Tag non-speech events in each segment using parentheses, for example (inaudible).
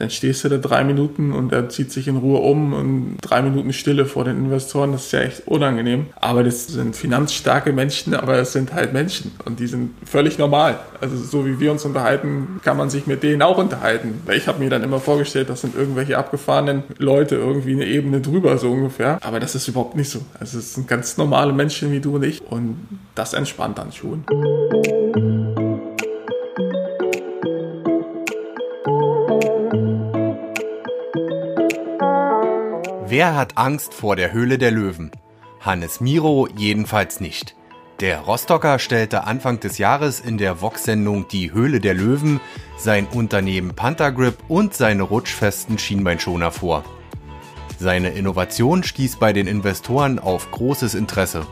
dann stehst du da drei Minuten und er zieht sich in Ruhe um und drei Minuten Stille vor den Investoren, das ist ja echt unangenehm. Aber das sind finanzstarke Menschen, aber es sind halt Menschen und die sind völlig normal. Also so wie wir uns unterhalten, kann man sich mit denen auch unterhalten. Ich habe mir dann immer vorgestellt, das sind irgendwelche abgefahrenen Leute irgendwie eine Ebene drüber, so ungefähr. Aber das ist überhaupt nicht so. Also es sind ganz normale Menschen wie du und ich und das entspannt dann schon. Wer hat Angst vor der Höhle der Löwen? Hannes Miro jedenfalls nicht. Der Rostocker stellte Anfang des Jahres in der Vox-Sendung Die Höhle der Löwen sein Unternehmen Panthergrip und seine rutschfesten Schienbeinschoner vor. Seine Innovation stieß bei den Investoren auf großes Interesse.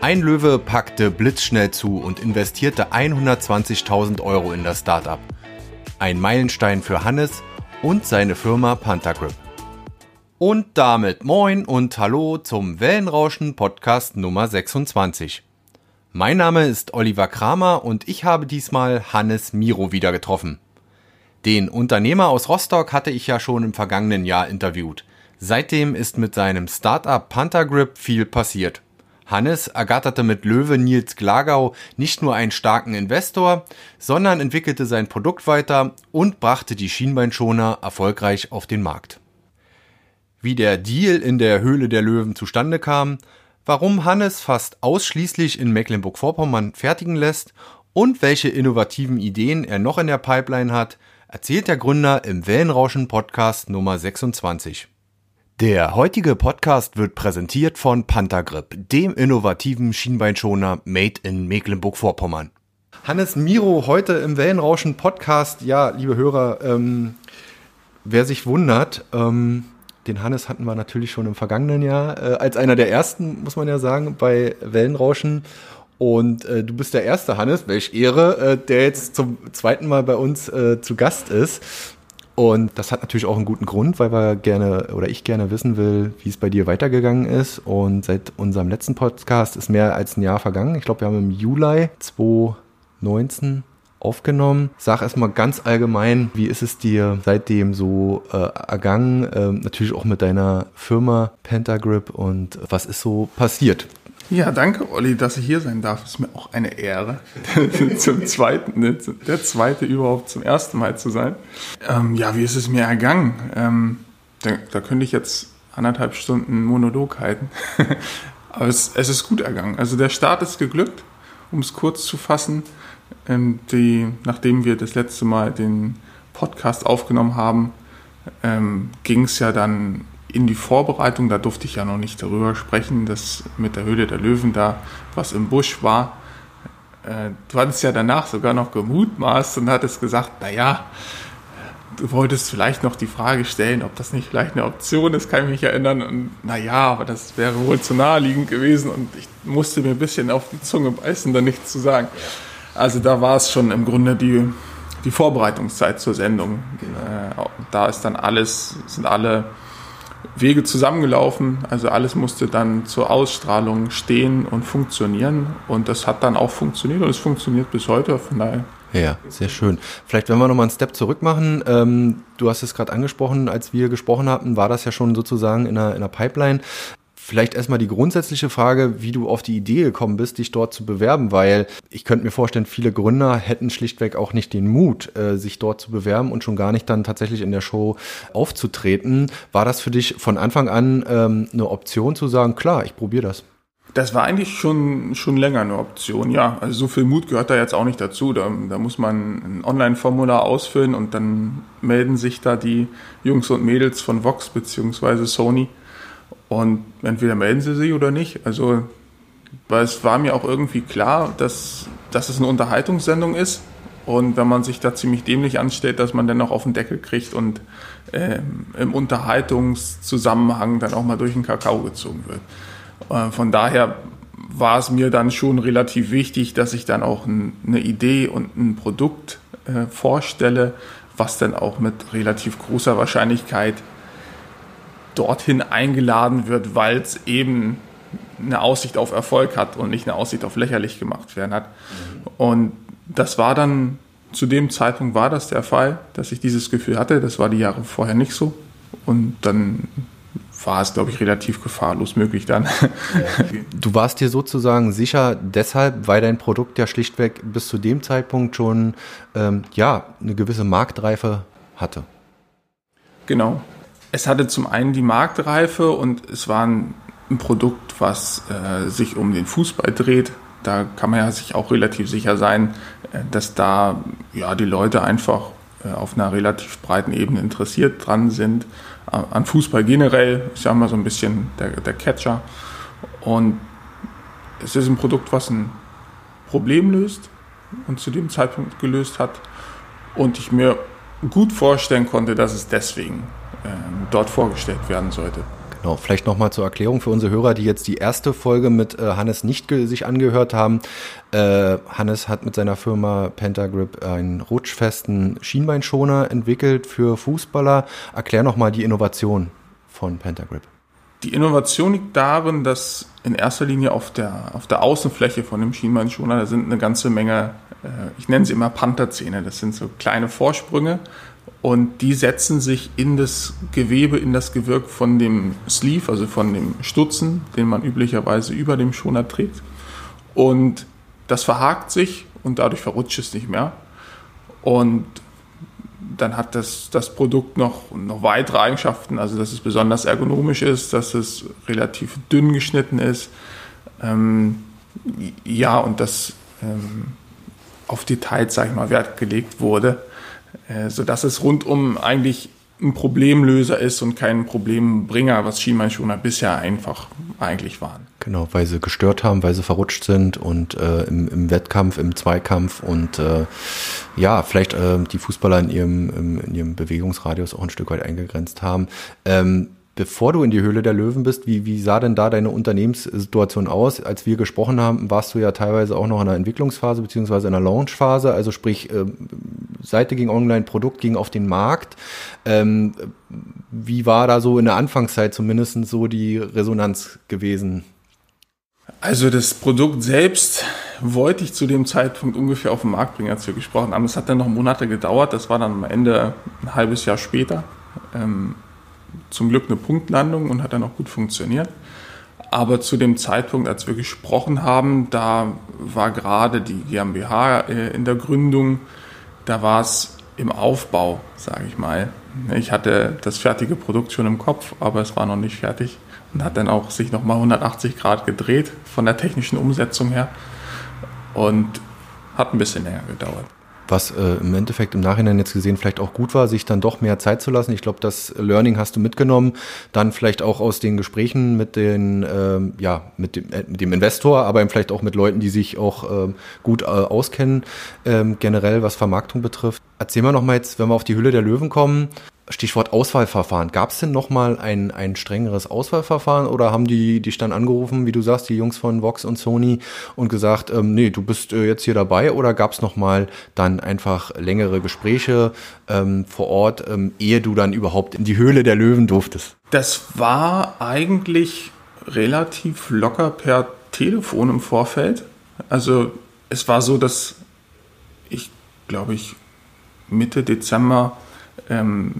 Ein Löwe packte blitzschnell zu und investierte 120.000 Euro in das Startup. Ein Meilenstein für Hannes und seine Firma Panthergrip. Und damit moin und hallo zum Wellenrauschen Podcast Nummer 26. Mein Name ist Oliver Kramer und ich habe diesmal Hannes Miro wieder getroffen. Den Unternehmer aus Rostock hatte ich ja schon im vergangenen Jahr interviewt. Seitdem ist mit seinem Startup Panthergrip viel passiert. Hannes ergatterte mit Löwe Nils Glagau nicht nur einen starken Investor, sondern entwickelte sein Produkt weiter und brachte die Schienbeinschoner erfolgreich auf den Markt wie der Deal in der Höhle der Löwen zustande kam, warum Hannes fast ausschließlich in Mecklenburg-Vorpommern fertigen lässt und welche innovativen Ideen er noch in der Pipeline hat, erzählt der Gründer im Wellenrauschen Podcast Nummer 26. Der heutige Podcast wird präsentiert von Panthergrip, dem innovativen Schienbeinschoner made in Mecklenburg-Vorpommern. Hannes Miro heute im Wellenrauschen Podcast. Ja, liebe Hörer, ähm, wer sich wundert, ähm, den Hannes hatten wir natürlich schon im vergangenen Jahr äh, als einer der ersten, muss man ja sagen, bei Wellenrauschen. Und äh, du bist der erste Hannes, welch Ehre, äh, der jetzt zum zweiten Mal bei uns äh, zu Gast ist. Und das hat natürlich auch einen guten Grund, weil wir gerne oder ich gerne wissen will, wie es bei dir weitergegangen ist. Und seit unserem letzten Podcast ist mehr als ein Jahr vergangen. Ich glaube, wir haben im Juli 2019 aufgenommen. Sag erstmal ganz allgemein, wie ist es dir seitdem so äh, ergangen? Ähm, natürlich auch mit deiner Firma Pentagrip und was ist so passiert? Ja, danke, Olli, dass ich hier sein darf. Ist mir auch eine Ehre, (laughs) zum zweiten, ne, der zweite überhaupt zum ersten Mal zu sein. Ähm, ja, wie ist es mir ergangen? Ähm, da, da könnte ich jetzt anderthalb Stunden Monolog halten. (laughs) Aber es, es ist gut ergangen. Also der Start ist geglückt, um es kurz zu fassen. Ähm, die, nachdem wir das letzte Mal den Podcast aufgenommen haben, ähm, ging es ja dann in die Vorbereitung. Da durfte ich ja noch nicht darüber sprechen, dass mit der Höhle der Löwen da was im Busch war. Äh, du hattest ja danach sogar noch gemutmaßt und hattest gesagt, naja, du wolltest vielleicht noch die Frage stellen, ob das nicht vielleicht eine Option ist, kann ich mich erinnern. Und naja, aber das wäre wohl zu naheliegend gewesen und ich musste mir ein bisschen auf die Zunge beißen, da nichts zu sagen. Ja. Also da war es schon im Grunde die, die Vorbereitungszeit zur Sendung. Genau. Äh, da ist dann alles, sind alle Wege zusammengelaufen. Also alles musste dann zur Ausstrahlung stehen und funktionieren. Und das hat dann auch funktioniert und es funktioniert bis heute. Von daher ja, sehr schön. Vielleicht, wenn wir nochmal einen Step zurück machen. Ähm, du hast es gerade angesprochen, als wir gesprochen hatten, war das ja schon sozusagen in der, in der Pipeline. Vielleicht erstmal die grundsätzliche Frage, wie du auf die Idee gekommen bist, dich dort zu bewerben, weil ich könnte mir vorstellen, viele Gründer hätten schlichtweg auch nicht den Mut, äh, sich dort zu bewerben und schon gar nicht dann tatsächlich in der Show aufzutreten. War das für dich von Anfang an ähm, eine Option zu sagen, klar, ich probiere das? Das war eigentlich schon, schon länger eine Option, ja. Also so viel Mut gehört da jetzt auch nicht dazu. Da, da muss man ein Online-Formular ausfüllen und dann melden sich da die Jungs und Mädels von Vox bzw. Sony und entweder melden sie sich oder nicht. Also, weil es war mir auch irgendwie klar, dass, dass es eine Unterhaltungssendung ist. Und wenn man sich da ziemlich dämlich anstellt, dass man dann auch auf den Deckel kriegt und äh, im Unterhaltungszusammenhang dann auch mal durch den Kakao gezogen wird. Äh, von daher war es mir dann schon relativ wichtig, dass ich dann auch ein, eine Idee und ein Produkt äh, vorstelle, was dann auch mit relativ großer Wahrscheinlichkeit dorthin eingeladen wird, weil es eben eine Aussicht auf Erfolg hat und nicht eine Aussicht auf lächerlich gemacht werden hat. Und das war dann zu dem Zeitpunkt war das der Fall, dass ich dieses Gefühl hatte. Das war die Jahre vorher nicht so. Und dann war es, glaube ich, relativ gefahrlos möglich dann. (laughs) Du warst dir sozusagen sicher deshalb, weil dein Produkt ja schlichtweg bis zu dem Zeitpunkt schon ähm, ja, eine gewisse Marktreife hatte. Genau. Es hatte zum einen die Marktreife und es war ein, ein Produkt, was äh, sich um den Fußball dreht. Da kann man ja sich auch relativ sicher sein, äh, dass da ja, die Leute einfach äh, auf einer relativ breiten Ebene interessiert dran sind an Fußball generell, ist ja immer so ein bisschen der, der Catcher. Und es ist ein Produkt, was ein Problem löst und zu dem Zeitpunkt gelöst hat. Und ich mir gut vorstellen konnte, dass es deswegen dort vorgestellt werden sollte. Genau, vielleicht nochmal zur Erklärung für unsere Hörer, die jetzt die erste Folge mit äh, Hannes nicht sich angehört haben. Äh, Hannes hat mit seiner Firma Pentagrip einen rutschfesten Schienbeinschoner entwickelt für Fußballer. Erklär nochmal die Innovation von Pentagrip. Die Innovation liegt darin, dass in erster Linie auf der, auf der Außenfläche von dem Schienbeinschoner, da sind eine ganze Menge, äh, ich nenne sie immer Pantherzähne, das sind so kleine Vorsprünge, und die setzen sich in das Gewebe, in das Gewirk von dem Sleeve, also von dem Stutzen, den man üblicherweise über dem Schoner trägt. Und das verhakt sich und dadurch verrutscht es nicht mehr. Und dann hat das, das Produkt noch, noch weitere Eigenschaften, also dass es besonders ergonomisch ist, dass es relativ dünn geschnitten ist. Ähm, ja, und dass ähm, auf Details, sage ich mal, Wert gelegt wurde. Äh, sodass es rundum eigentlich ein Problemlöser ist und kein Problembringer, was Schienbeinschoner bisher einfach eigentlich waren. Genau, weil sie gestört haben, weil sie verrutscht sind und äh, im, im, Wettkampf, im Zweikampf und äh, ja, vielleicht äh, die Fußballer in ihrem, in ihrem Bewegungsradius auch ein Stück weit eingegrenzt haben. Ähm, bevor du in die Höhle der Löwen bist, wie, wie sah denn da deine Unternehmenssituation aus? Als wir gesprochen haben, warst du ja teilweise auch noch in der Entwicklungsphase beziehungsweise in der Launchphase, also sprich, äh, Seite ging online, Produkt ging auf den Markt. Ähm, wie war da so in der Anfangszeit zumindest so die Resonanz gewesen? Also das Produkt selbst wollte ich zu dem Zeitpunkt ungefähr auf den Markt bringen, als wir gesprochen haben. Es hat dann noch Monate gedauert, das war dann am Ende ein halbes Jahr später. Zum Glück eine Punktlandung und hat dann auch gut funktioniert. Aber zu dem Zeitpunkt, als wir gesprochen haben, da war gerade die GmbH äh, in der Gründung, da war es im Aufbau, sage ich mal. Ich hatte das fertige Produkt schon im Kopf, aber es war noch nicht fertig und hat dann auch sich nochmal 180 Grad gedreht von der technischen Umsetzung her und hat ein bisschen länger gedauert was äh, im Endeffekt im Nachhinein jetzt gesehen vielleicht auch gut war, sich dann doch mehr Zeit zu lassen. Ich glaube, das Learning hast du mitgenommen, dann vielleicht auch aus den Gesprächen mit den, ähm, ja, mit dem, äh, mit dem Investor, aber eben vielleicht auch mit Leuten, die sich auch ähm, gut äh, auskennen, ähm, generell was Vermarktung betrifft. Erzähl mal noch mal jetzt, wenn wir auf die Hülle der Löwen kommen, Stichwort Auswahlverfahren. Gab es denn nochmal ein, ein strengeres Auswahlverfahren oder haben die dich dann angerufen, wie du sagst, die Jungs von Vox und Sony und gesagt, ähm, nee, du bist äh, jetzt hier dabei oder gab es nochmal dann einfach längere Gespräche ähm, vor Ort, ähm, ehe du dann überhaupt in die Höhle der Löwen durftest? Das war eigentlich relativ locker per Telefon im Vorfeld. Also es war so, dass ich, glaube ich, Mitte Dezember ähm,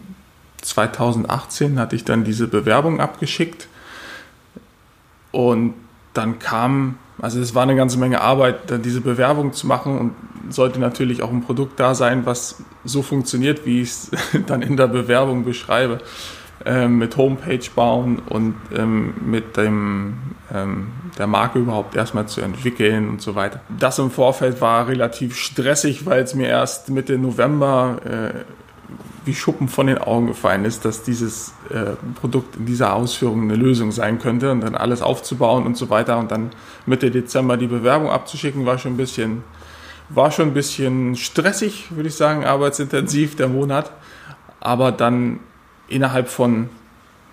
2018 hatte ich dann diese Bewerbung abgeschickt und dann kam, also es war eine ganze Menge Arbeit, dann diese Bewerbung zu machen und sollte natürlich auch ein Produkt da sein, was so funktioniert, wie ich es (laughs) dann in der Bewerbung beschreibe. Ähm, mit Homepage bauen und ähm, mit dem, ähm, der Marke überhaupt erstmal zu entwickeln und so weiter. Das im Vorfeld war relativ stressig, weil es mir erst Mitte November äh, wie Schuppen von den Augen gefallen ist, dass dieses äh, Produkt in dieser Ausführung eine Lösung sein könnte und dann alles aufzubauen und so weiter und dann Mitte Dezember die Bewerbung abzuschicken, war schon ein bisschen, war schon ein bisschen stressig, würde ich sagen, arbeitsintensiv der Monat. Aber dann innerhalb von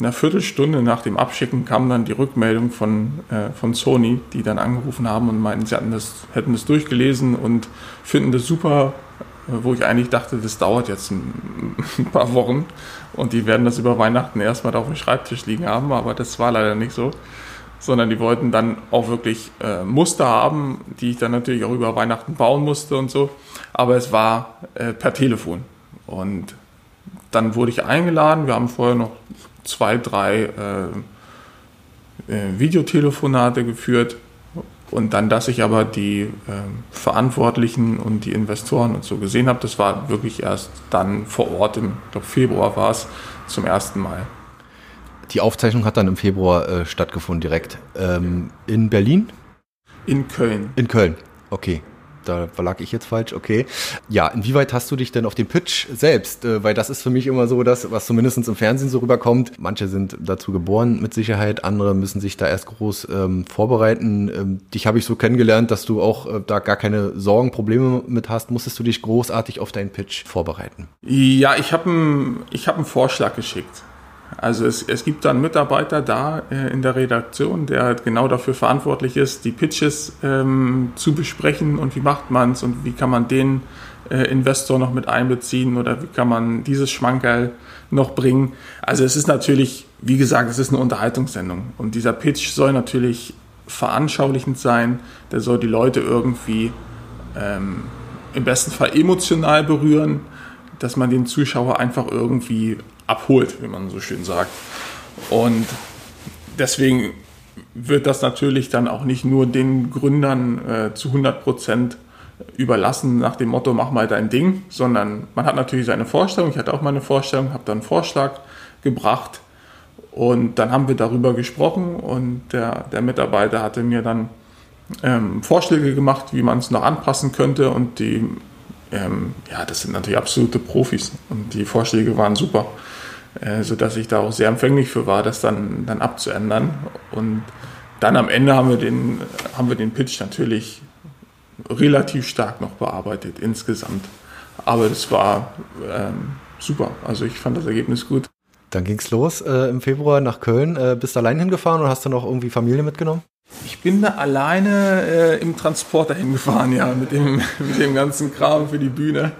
einer Viertelstunde nach dem Abschicken kam dann die Rückmeldung von, äh, von Sony, die dann angerufen haben und meinten, sie das, hätten das durchgelesen und finden das super, wo ich eigentlich dachte, das dauert jetzt ein, paar Wochen und die werden das über Weihnachten erstmal auf dem Schreibtisch liegen haben, aber das war leider nicht so. sondern die wollten dann auch wirklich äh, Muster haben, die ich dann natürlich auch über Weihnachten bauen musste und so. Aber es war äh, per Telefon. Und dann wurde ich eingeladen. Wir haben vorher noch zwei, drei äh, äh Videotelefonate geführt. Und dann, dass ich aber die äh, Verantwortlichen und die Investoren und so gesehen habe, das war wirklich erst dann vor Ort, im glaub, Februar war es, zum ersten Mal. Die Aufzeichnung hat dann im Februar äh, stattgefunden, direkt. Ähm, in Berlin? In Köln. In Köln, okay. Da lag ich jetzt falsch, okay. Ja, inwieweit hast du dich denn auf den Pitch selbst? Äh, weil das ist für mich immer so das, was zumindest im Fernsehen so rüberkommt. Manche sind dazu geboren mit Sicherheit, andere müssen sich da erst groß ähm, vorbereiten. Ähm, dich habe ich so kennengelernt, dass du auch äh, da gar keine Sorgen, Probleme mit hast. Musstest du dich großartig auf deinen Pitch vorbereiten? Ja, ich habe einen hab Vorschlag geschickt. Also es, es gibt dann Mitarbeiter da äh, in der Redaktion, der halt genau dafür verantwortlich ist, die Pitches ähm, zu besprechen und wie macht man es und wie kann man den äh, Investor noch mit einbeziehen oder wie kann man dieses Schmankerl noch bringen. Also es ist natürlich, wie gesagt, es ist eine Unterhaltungssendung und dieser Pitch soll natürlich veranschaulichend sein, der soll die Leute irgendwie ähm, im besten Fall emotional berühren, dass man den Zuschauer einfach irgendwie abholt, wie man so schön sagt. Und deswegen wird das natürlich dann auch nicht nur den Gründern äh, zu 100 Prozent überlassen nach dem Motto, mach mal dein Ding, sondern man hat natürlich seine Vorstellung. Ich hatte auch meine Vorstellung, habe dann einen Vorschlag gebracht und dann haben wir darüber gesprochen und der, der Mitarbeiter hatte mir dann ähm, Vorschläge gemacht, wie man es noch anpassen könnte und die, ähm, ja, das sind natürlich absolute Profis und die Vorschläge waren super äh, sodass ich da auch sehr empfänglich für war, das dann, dann abzuändern. Und dann am Ende haben wir den, haben wir den Pitch natürlich relativ stark noch bearbeitet insgesamt. Aber das war ähm, super. Also ich fand das Ergebnis gut. Dann ging es los äh, im Februar nach Köln. Äh, bist du allein hingefahren oder hast du noch irgendwie Familie mitgenommen? Ich bin da alleine äh, im Transporter hingefahren, ja, mit dem, (laughs) mit dem ganzen Kram für die Bühne.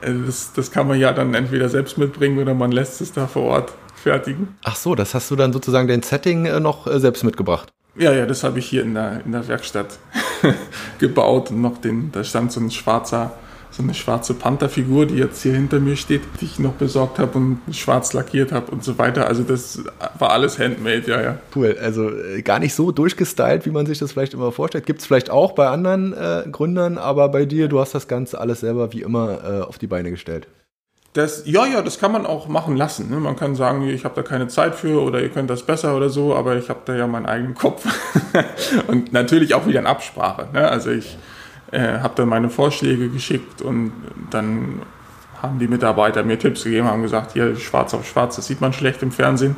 Äh, das, das kann man ja dann entweder selbst mitbringen oder man lässt es da vor Ort fertigen. Ach so, das hast du dann sozusagen dein Setting äh, noch äh, selbst mitgebracht? Ja, ja, das habe ich hier in der, in der Werkstatt (laughs) gebaut und noch den, da stand so ein schwarzer so eine schwarze Pantherfigur, die jetzt hier hinter mir steht, die ich noch besorgt habe und schwarz lackiert habe und so weiter. Also das war alles handmade, ja, ja. Cool, also äh, gar nicht so durchgestylt, wie man sich das vielleicht immer vorstellt. Gibt es vielleicht auch bei anderen äh, Gründern, aber bei dir, du hast das Ganze alles selber wie immer äh, auf die Beine gestellt. Das, ja, ja, das kann man auch machen lassen. Ne? Man kann sagen, ich habe da keine Zeit für oder ihr könnt das besser oder so, aber ich habe da ja meinen eigenen Kopf. (laughs) und natürlich auch wieder in Absprache. Ne? Also ich äh, habe dann meine Vorschläge geschickt und dann haben die Mitarbeiter mir Tipps gegeben, haben gesagt, hier schwarz auf schwarz, das sieht man schlecht im Fernsehen.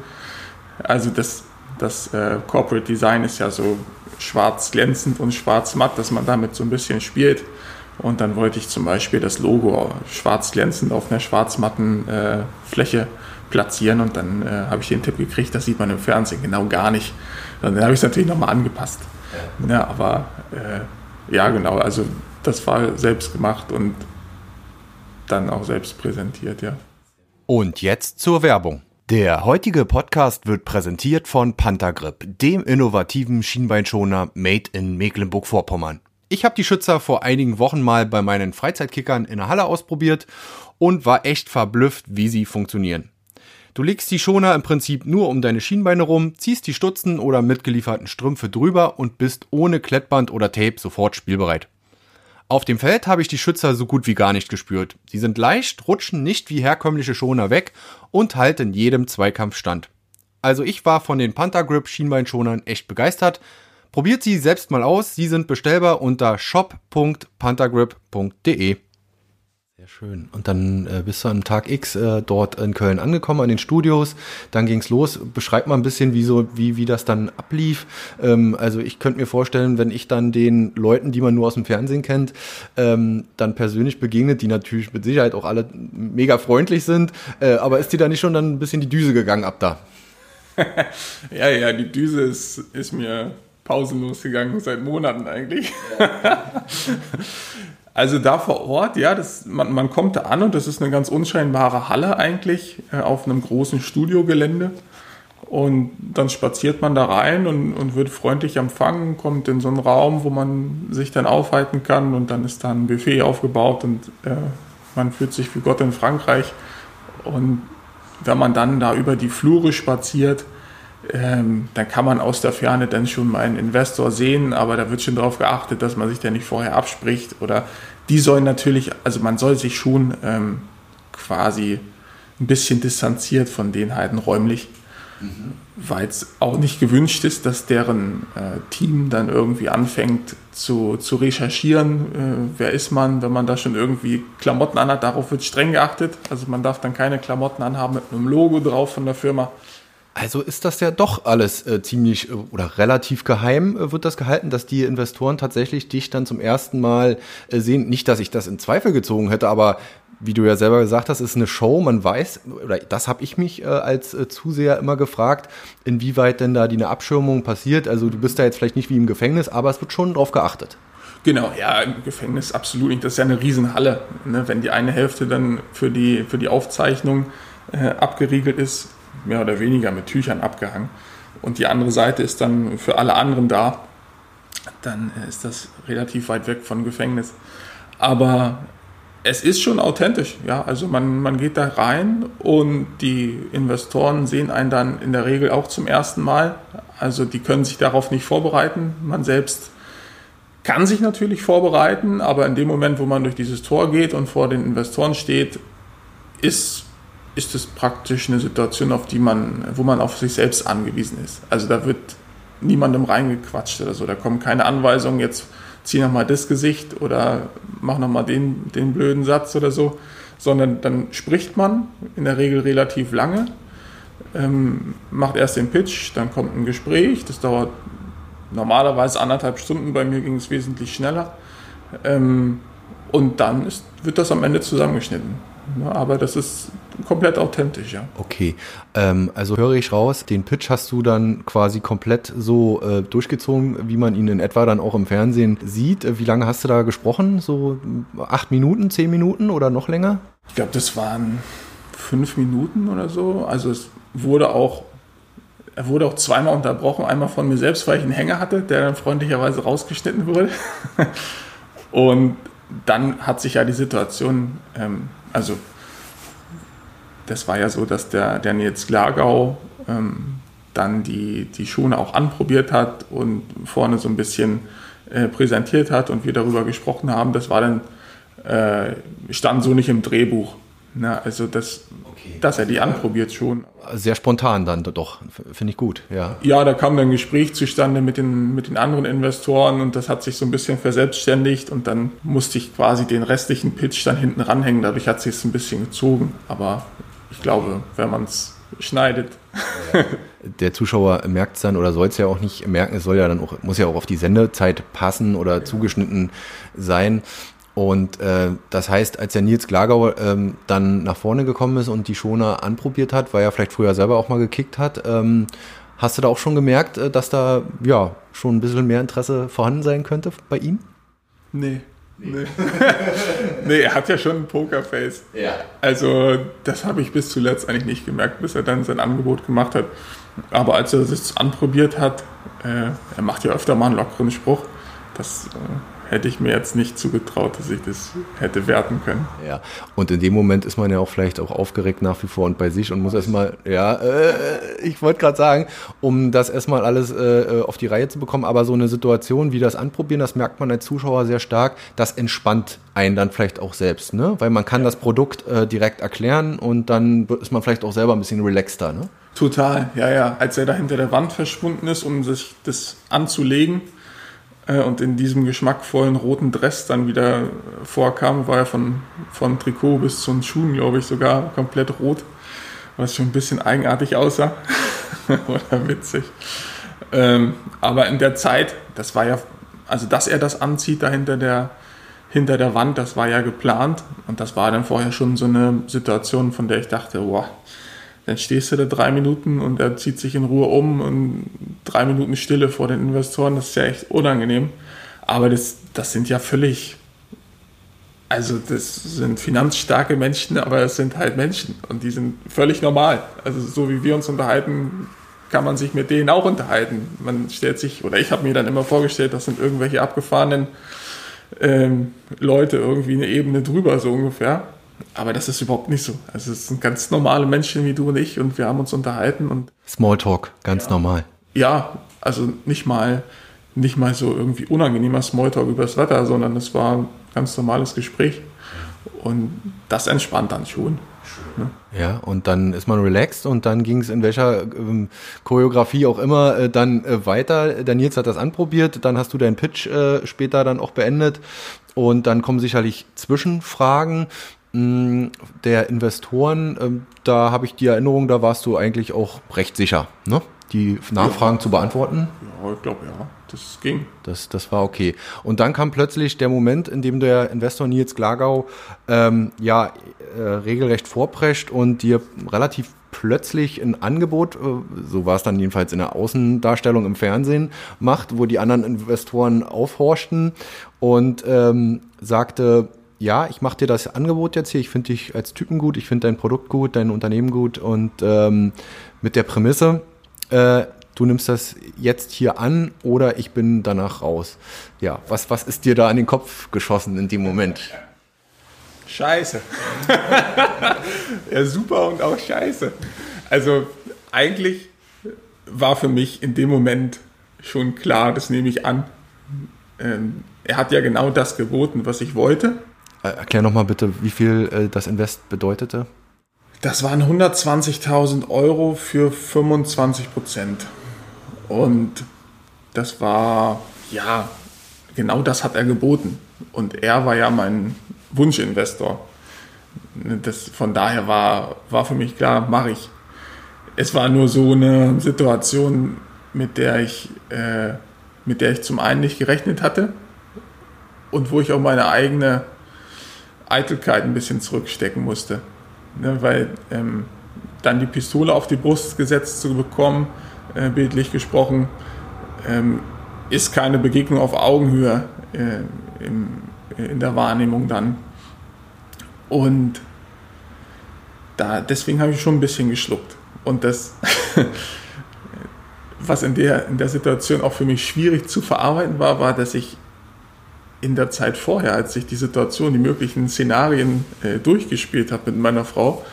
Also das, das äh, Corporate Design ist ja so schwarz glänzend und schwarz matt, dass man damit so ein bisschen spielt. Und dann wollte ich zum Beispiel das Logo schwarz glänzend auf einer schwarz-matten äh, Fläche platzieren und dann äh, habe ich den Tipp gekriegt, das sieht man im Fernsehen genau gar nicht. Dann habe ich es natürlich nochmal angepasst. Ja, aber äh, ja, genau. Also das war selbst gemacht und dann auch selbst präsentiert, ja. Und jetzt zur Werbung. Der heutige Podcast wird präsentiert von Panthergrip, dem innovativen Schienbeinschoner made in Mecklenburg-Vorpommern. Ich habe die Schützer vor einigen Wochen mal bei meinen Freizeitkickern in der Halle ausprobiert und war echt verblüfft, wie sie funktionieren. Du legst die Schoner im Prinzip nur um deine Schienbeine rum, ziehst die Stutzen oder mitgelieferten Strümpfe drüber und bist ohne Klettband oder Tape sofort spielbereit. Auf dem Feld habe ich die Schützer so gut wie gar nicht gespürt. Sie sind leicht, rutschen nicht wie herkömmliche Schoner weg und halten jedem Zweikampf stand. Also ich war von den Panther Grip Schienbeinschonern echt begeistert. Probiert sie selbst mal aus, sie sind bestellbar unter shop.panthergrip.de. Sehr schön. Und dann äh, bist du am Tag X äh, dort in Köln angekommen, an den Studios. Dann ging's los. Beschreib mal ein bisschen, wie, so, wie, wie das dann ablief. Ähm, also ich könnte mir vorstellen, wenn ich dann den Leuten, die man nur aus dem Fernsehen kennt, ähm, dann persönlich begegnet, die natürlich mit Sicherheit auch alle mega freundlich sind. Äh, aber ist dir da nicht schon dann ein bisschen die Düse gegangen ab da? (laughs) ja, ja, die Düse ist, ist mir pausenlos gegangen, seit Monaten eigentlich. (laughs) (laughs) Also da vor Ort, ja, das, man, man kommt da an und das ist eine ganz unscheinbare Halle eigentlich äh, auf einem großen Studiogelände. Und dann spaziert man da rein und, und wird freundlich empfangen, kommt in so einen Raum, wo man sich dann aufhalten kann und dann ist da ein Buffet aufgebaut und äh, man fühlt sich wie Gott in Frankreich. Und wenn man dann da über die Flure spaziert, ähm, dann kann man aus der Ferne dann schon mal einen Investor sehen, aber da wird schon darauf geachtet, dass man sich da nicht vorher abspricht oder die sollen natürlich, also man soll sich schon ähm, quasi ein bisschen distanziert von denen halten räumlich, mhm. weil es auch nicht gewünscht ist, dass deren äh, Team dann irgendwie anfängt zu, zu recherchieren, äh, wer ist man, wenn man da schon irgendwie Klamotten anhat, darauf wird streng geachtet, also man darf dann keine Klamotten anhaben mit einem Logo drauf von der Firma. Also ist das ja doch alles äh, ziemlich äh, oder relativ geheim äh, wird das gehalten, dass die Investoren tatsächlich dich dann zum ersten Mal äh, sehen. Nicht, dass ich das in Zweifel gezogen hätte, aber wie du ja selber gesagt hast, ist eine Show. Man weiß, oder das habe ich mich äh, als äh, Zuseher immer gefragt, inwieweit denn da die eine Abschirmung passiert. Also du bist da jetzt vielleicht nicht wie im Gefängnis, aber es wird schon drauf geachtet. Genau, ja, im Gefängnis absolut nicht. Das ist ja eine Riesenhalle. Ne? Wenn die eine Hälfte dann für die, für die Aufzeichnung abgeriegelt ist, mehr oder weniger mit Tüchern abgehangen. Und die andere Seite ist dann für alle anderen da. Dann ist das relativ weit weg von Gefängnis. Aber es ist schon authentisch, ja. Also man, man geht da rein und die Investoren sehen einen dann in der Regel auch zum ersten Mal. Also die können sich darauf nicht vorbereiten. Man selbst kann sich natürlich vorbereiten, aber in dem Moment, wo man durch dieses Tor geht und vor den Investoren steht, ist ist es praktisch eine Situation, auf die man, wo man auf sich selbst angewiesen ist. Also da wird niemandem reingequatscht oder so. Da kommen keine Anweisungen, jetzt zieh nochmal das Gesicht oder mach nochmal den, den blöden Satz oder so, sondern dann spricht man in der Regel relativ lange, ähm, macht erst den Pitch, dann kommt ein Gespräch, das dauert normalerweise anderthalb Stunden, bei mir ging es wesentlich schneller. Ähm, und dann ist, wird das am Ende zusammengeschnitten. Ja, aber das ist komplett authentisch, ja. Okay, ähm, also höre ich raus, den Pitch hast du dann quasi komplett so äh, durchgezogen, wie man ihn in etwa dann auch im Fernsehen sieht. Äh, wie lange hast du da gesprochen? So acht Minuten, zehn Minuten oder noch länger? Ich glaube, das waren fünf Minuten oder so. Also es wurde auch er wurde auch zweimal unterbrochen, einmal von mir selbst, weil ich einen Hänger hatte, der dann freundlicherweise rausgeschnitten wurde. (laughs) Und dann hat sich ja die Situation, ähm, also das war ja so, dass der, der Nils Glagau ähm, dann die, die Schuhe auch anprobiert hat und vorne so ein bisschen äh, präsentiert hat und wir darüber gesprochen haben. Das war dann, äh, stand so nicht im Drehbuch. Ne? Also das, okay. dass er die anprobiert schon. Sehr spontan dann doch, finde ich gut, ja. Ja, da kam dann ein Gespräch zustande mit den, mit den anderen Investoren und das hat sich so ein bisschen verselbstständigt und dann musste ich quasi den restlichen Pitch dann hinten ranhängen. Dadurch hat sich es ein bisschen gezogen, aber ich glaube, wenn man es schneidet. (laughs) Der Zuschauer merkt es dann oder soll es ja auch nicht merken, es soll ja dann auch, muss ja auch auf die Sendezeit passen oder ja. zugeschnitten sein. Und äh, das heißt, als der Nils Glagauer ähm, dann nach vorne gekommen ist und die Schoner anprobiert hat, weil er vielleicht früher selber auch mal gekickt hat, ähm, hast du da auch schon gemerkt, äh, dass da ja schon ein bisschen mehr Interesse vorhanden sein könnte bei ihm? Nee. Nee. (laughs) nee, er hat ja schon ein Pokerface. Ja. Also, das habe ich bis zuletzt eigentlich nicht gemerkt, bis er dann sein Angebot gemacht hat. Aber als er es anprobiert hat, äh, er macht ja öfter mal einen lockeren Spruch, das äh, hätte ich mir jetzt nicht zugetraut, dass ich das hätte werten können. Ja, und in dem Moment ist man ja auch vielleicht auch aufgeregt nach wie vor und bei sich und muss erstmal, ja, äh, ich wollte gerade sagen, um das erstmal alles äh, auf die Reihe zu bekommen, aber so eine Situation wie das Anprobieren, das merkt man als Zuschauer sehr stark, das entspannt einen dann vielleicht auch selbst, ne? Weil man kann ja. das Produkt äh, direkt erklären und dann ist man vielleicht auch selber ein bisschen relaxter, ne? Total, ja, ja. Als er da hinter der Wand verschwunden ist, um sich das anzulegen, äh, und in diesem geschmackvollen roten Dress dann wieder vorkam, war er von, von Trikot bis zu den Schuhen, glaube ich, sogar komplett rot, was schon ein bisschen eigenartig aussah (laughs) oder witzig. Ähm, aber in der Zeit, das war ja, also dass er das anzieht da hinter der, hinter der Wand, das war ja geplant und das war dann vorher schon so eine Situation, von der ich dachte, boah, dann stehst du da drei Minuten und er zieht sich in Ruhe um und drei Minuten Stille vor den Investoren, das ist ja echt unangenehm. Aber das, das sind ja völlig, also das sind finanzstarke Menschen, aber es sind halt Menschen und die sind völlig normal. Also so wie wir uns unterhalten, kann man sich mit denen auch unterhalten. Man stellt sich, oder ich habe mir dann immer vorgestellt, das sind irgendwelche abgefahrenen ähm, Leute irgendwie eine Ebene drüber, so ungefähr. Aber das ist überhaupt nicht so. Also es sind ganz normale Menschen wie du und ich und wir haben uns unterhalten und. Smalltalk, ganz ja. normal. Ja, also nicht mal, nicht mal so irgendwie unangenehmer Smalltalk über das Wetter, sondern es war ein ganz normales Gespräch. Und das entspannt dann schon. Ne? Ja, und dann ist man relaxed und dann ging es in welcher ähm, Choreografie auch immer äh, dann äh, weiter. Der Nils hat das anprobiert, dann hast du deinen Pitch äh, später dann auch beendet und dann kommen sicherlich Zwischenfragen der Investoren. Ähm, da habe ich die Erinnerung, da warst du eigentlich auch recht sicher, ne? die Nachfragen ja. zu beantworten. Ja, ich glaube ja das ging. Das, das war okay. Und dann kam plötzlich der Moment, in dem der Investor Nils Glagau ähm, ja äh, regelrecht vorprescht und dir relativ plötzlich ein Angebot, äh, so war es dann jedenfalls in der Außendarstellung im Fernsehen, macht, wo die anderen Investoren aufhorchten und ähm, sagte, ja, ich mache dir das Angebot jetzt hier, ich finde dich als Typen gut, ich finde dein Produkt gut, dein Unternehmen gut und ähm, mit der Prämisse, äh, du nimmst das jetzt hier an oder ich bin danach raus. Ja, was, was ist dir da an den Kopf geschossen in dem Moment? Scheiße. (laughs) ja, super und auch scheiße. Also eigentlich war für mich in dem Moment schon klar, das nehme ich an. Ähm, er hat ja genau das geboten, was ich wollte. Äh, erklär nochmal bitte, wie viel äh, das Invest bedeutete. Das waren 120.000 Euro für 25 Prozent. Und das war, ja, genau das hat er geboten. Und er war ja mein Wunschinvestor. Das, von daher war, war für mich klar, mache ich. Es war nur so eine Situation, mit der ich, äh, mit der ich zum einen nicht gerechnet hatte und wo ich auch meine eigene Eitelkeit ein bisschen zurückstecken musste. Ne, weil ähm, dann die Pistole auf die Brust gesetzt zu bekommen, äh, bildlich gesprochen, ähm, ist keine Begegnung auf Augenhöhe äh, im, in der Wahrnehmung dann. Und da, deswegen habe ich schon ein bisschen geschluckt. Und das, (laughs) was in der, in der Situation auch für mich schwierig zu verarbeiten war, war, dass ich in der Zeit vorher, als ich die Situation, die möglichen Szenarien äh, durchgespielt habe mit meiner Frau,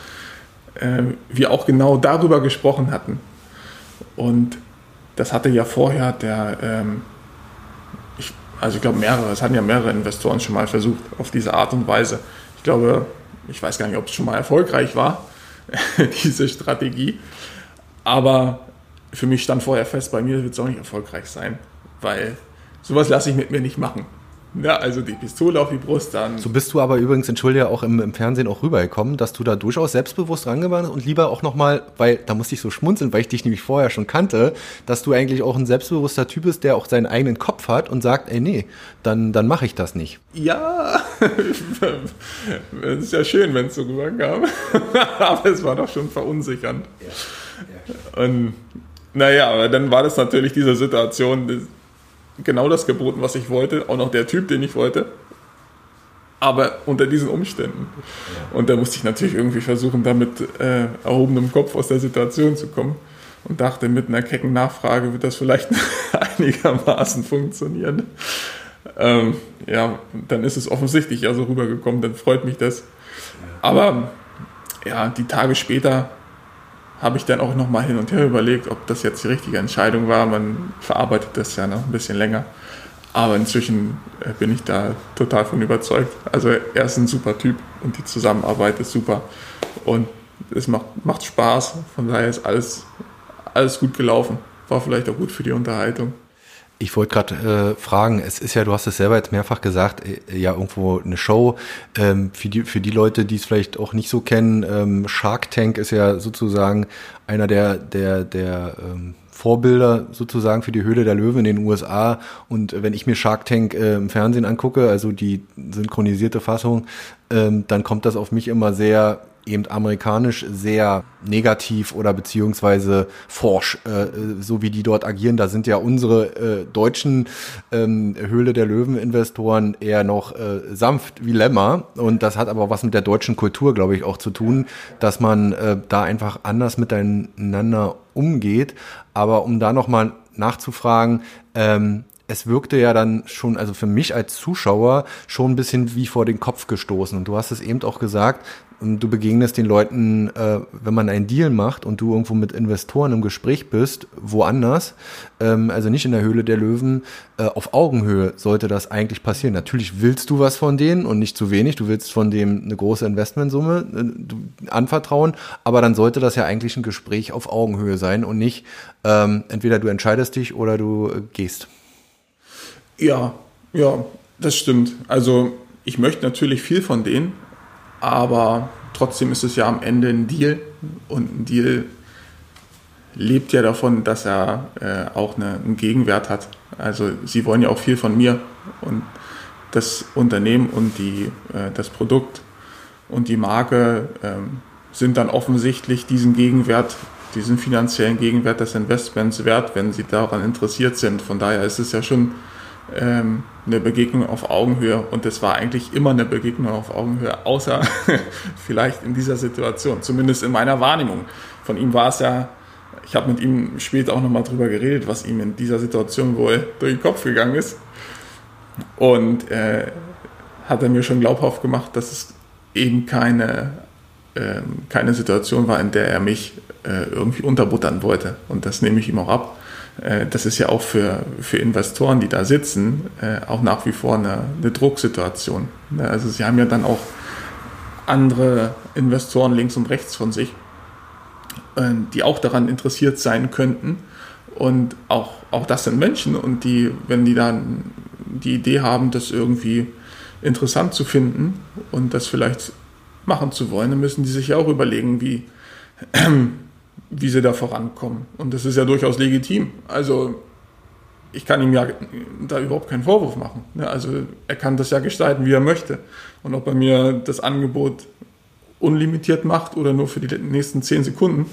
äh, wir auch genau darüber gesprochen hatten. Und das hatte ja vorher der, ähm, ich, also ich glaube mehrere, es hatten ja mehrere Investoren schon mal versucht, auf diese Art und Weise. Ich glaube, ich weiß gar nicht, ob es schon mal erfolgreich war, (laughs) diese Strategie. Aber für mich stand vorher fest, bei mir wird es auch nicht erfolgreich sein, weil sowas lasse ich mit mir nicht machen. Ja, also die Pistole auf die Brust dann. So bist du aber übrigens, entschuldige, auch im, im Fernsehen auch rübergekommen, dass du da durchaus selbstbewusst rangewandt bist und lieber auch nochmal, weil da musste ich so schmunzeln, weil ich dich nämlich vorher schon kannte, dass du eigentlich auch ein selbstbewusster Typ bist, der auch seinen eigenen Kopf hat und sagt, ey nee, dann, dann mache ich das nicht. Ja, (laughs) es ist ja schön, wenn es so rüberkam, (laughs) aber es war doch schon verunsichernd. Ja. Ja. Und naja, aber dann war das natürlich diese Situation, genau das geboten, was ich wollte, auch noch der Typ, den ich wollte. Aber unter diesen Umständen. Und da musste ich natürlich irgendwie versuchen, da mit äh, erhobenem Kopf aus der Situation zu kommen. Und dachte, mit einer kecken Nachfrage wird das vielleicht (laughs) einigermaßen funktionieren. Ähm, ja, dann ist es offensichtlich ja so rübergekommen, dann freut mich das. Aber ja, die Tage später habe ich dann auch nochmal hin und her überlegt, ob das jetzt die richtige Entscheidung war. Man verarbeitet das ja noch ein bisschen länger. Aber inzwischen äh, bin ich da total von überzeugt. Also er ist ein super Typ und die Zusammenarbeit ist super. Und es macht, macht Spaß. Von daher ist alles, alles gut gelaufen. War vielleicht auch gut für die Unterhaltung. Ich wollte gerade äh, fragen, es ist ja, du hast es selber jetzt mehrfach gesagt, äh, ja irgendwo eine Show. Ähm, für, die, für die Leute, die es vielleicht auch nicht so kennen, ähm, Shark Tank ist ja sozusagen einer der, der, der ähm, Vorbilder sozusagen für die Höhle der Löwen in den USA. Und wenn ich mir Shark Tank äh, im Fernsehen angucke, also die synchronisierte Fassung, ähm, dann kommt das auf mich immer sehr eben amerikanisch sehr negativ oder beziehungsweise forsch, äh, so wie die dort agieren. Da sind ja unsere äh, deutschen ähm, Höhle der Löwen-Investoren eher noch äh, sanft wie Lämmer. Und das hat aber was mit der deutschen Kultur, glaube ich, auch zu tun, dass man äh, da einfach anders miteinander umgeht. Aber um da nochmal nachzufragen, ähm, es wirkte ja dann schon, also für mich als Zuschauer, schon ein bisschen wie vor den Kopf gestoßen. Und du hast es eben auch gesagt, du begegnest den Leuten, äh, wenn man einen Deal macht und du irgendwo mit Investoren im Gespräch bist, woanders, ähm, also nicht in der Höhle der Löwen, äh, auf Augenhöhe sollte das eigentlich passieren. Natürlich willst du was von denen und nicht zu wenig, du willst von dem eine große Investmentsumme äh, anvertrauen, aber dann sollte das ja eigentlich ein Gespräch auf Augenhöhe sein und nicht ähm, entweder du entscheidest dich oder du äh, gehst. Ja, ja, das stimmt. Also ich möchte natürlich viel von denen, aber trotzdem ist es ja am Ende ein Deal und ein Deal lebt ja davon, dass er äh, auch eine, einen Gegenwert hat. Also sie wollen ja auch viel von mir und das Unternehmen und die, äh, das Produkt und die Marke äh, sind dann offensichtlich diesen Gegenwert, diesen finanziellen Gegenwert des Investments wert, wenn sie daran interessiert sind. Von daher ist es ja schon ähm, eine Begegnung auf Augenhöhe und es war eigentlich immer eine Begegnung auf Augenhöhe, außer (laughs) vielleicht in dieser Situation, zumindest in meiner Wahrnehmung. Von ihm war es ja, ich habe mit ihm später auch nochmal drüber geredet, was ihm in dieser Situation wohl durch den Kopf gegangen ist. Und äh, hat er mir schon glaubhaft gemacht, dass es eben keine, äh, keine Situation war, in der er mich äh, irgendwie unterbuttern wollte. Und das nehme ich ihm auch ab. Äh, das ist ja auch für, für Investoren, die da sitzen, äh, auch nach wie vor eine, eine Drucksituation. Ne, also sie haben ja dann auch andere Investoren links und rechts von sich, äh, die auch daran interessiert sein könnten. Und auch, auch das sind Menschen und die, wenn die dann die Idee haben, das irgendwie interessant zu finden und das vielleicht machen zu wollen, dann müssen die sich ja auch überlegen, wie, wie sie da vorankommen. Und das ist ja durchaus legitim. Also ich kann ihm ja da überhaupt keinen Vorwurf machen. Also er kann das ja gestalten, wie er möchte. Und ob er mir das Angebot unlimitiert macht oder nur für die nächsten zehn Sekunden.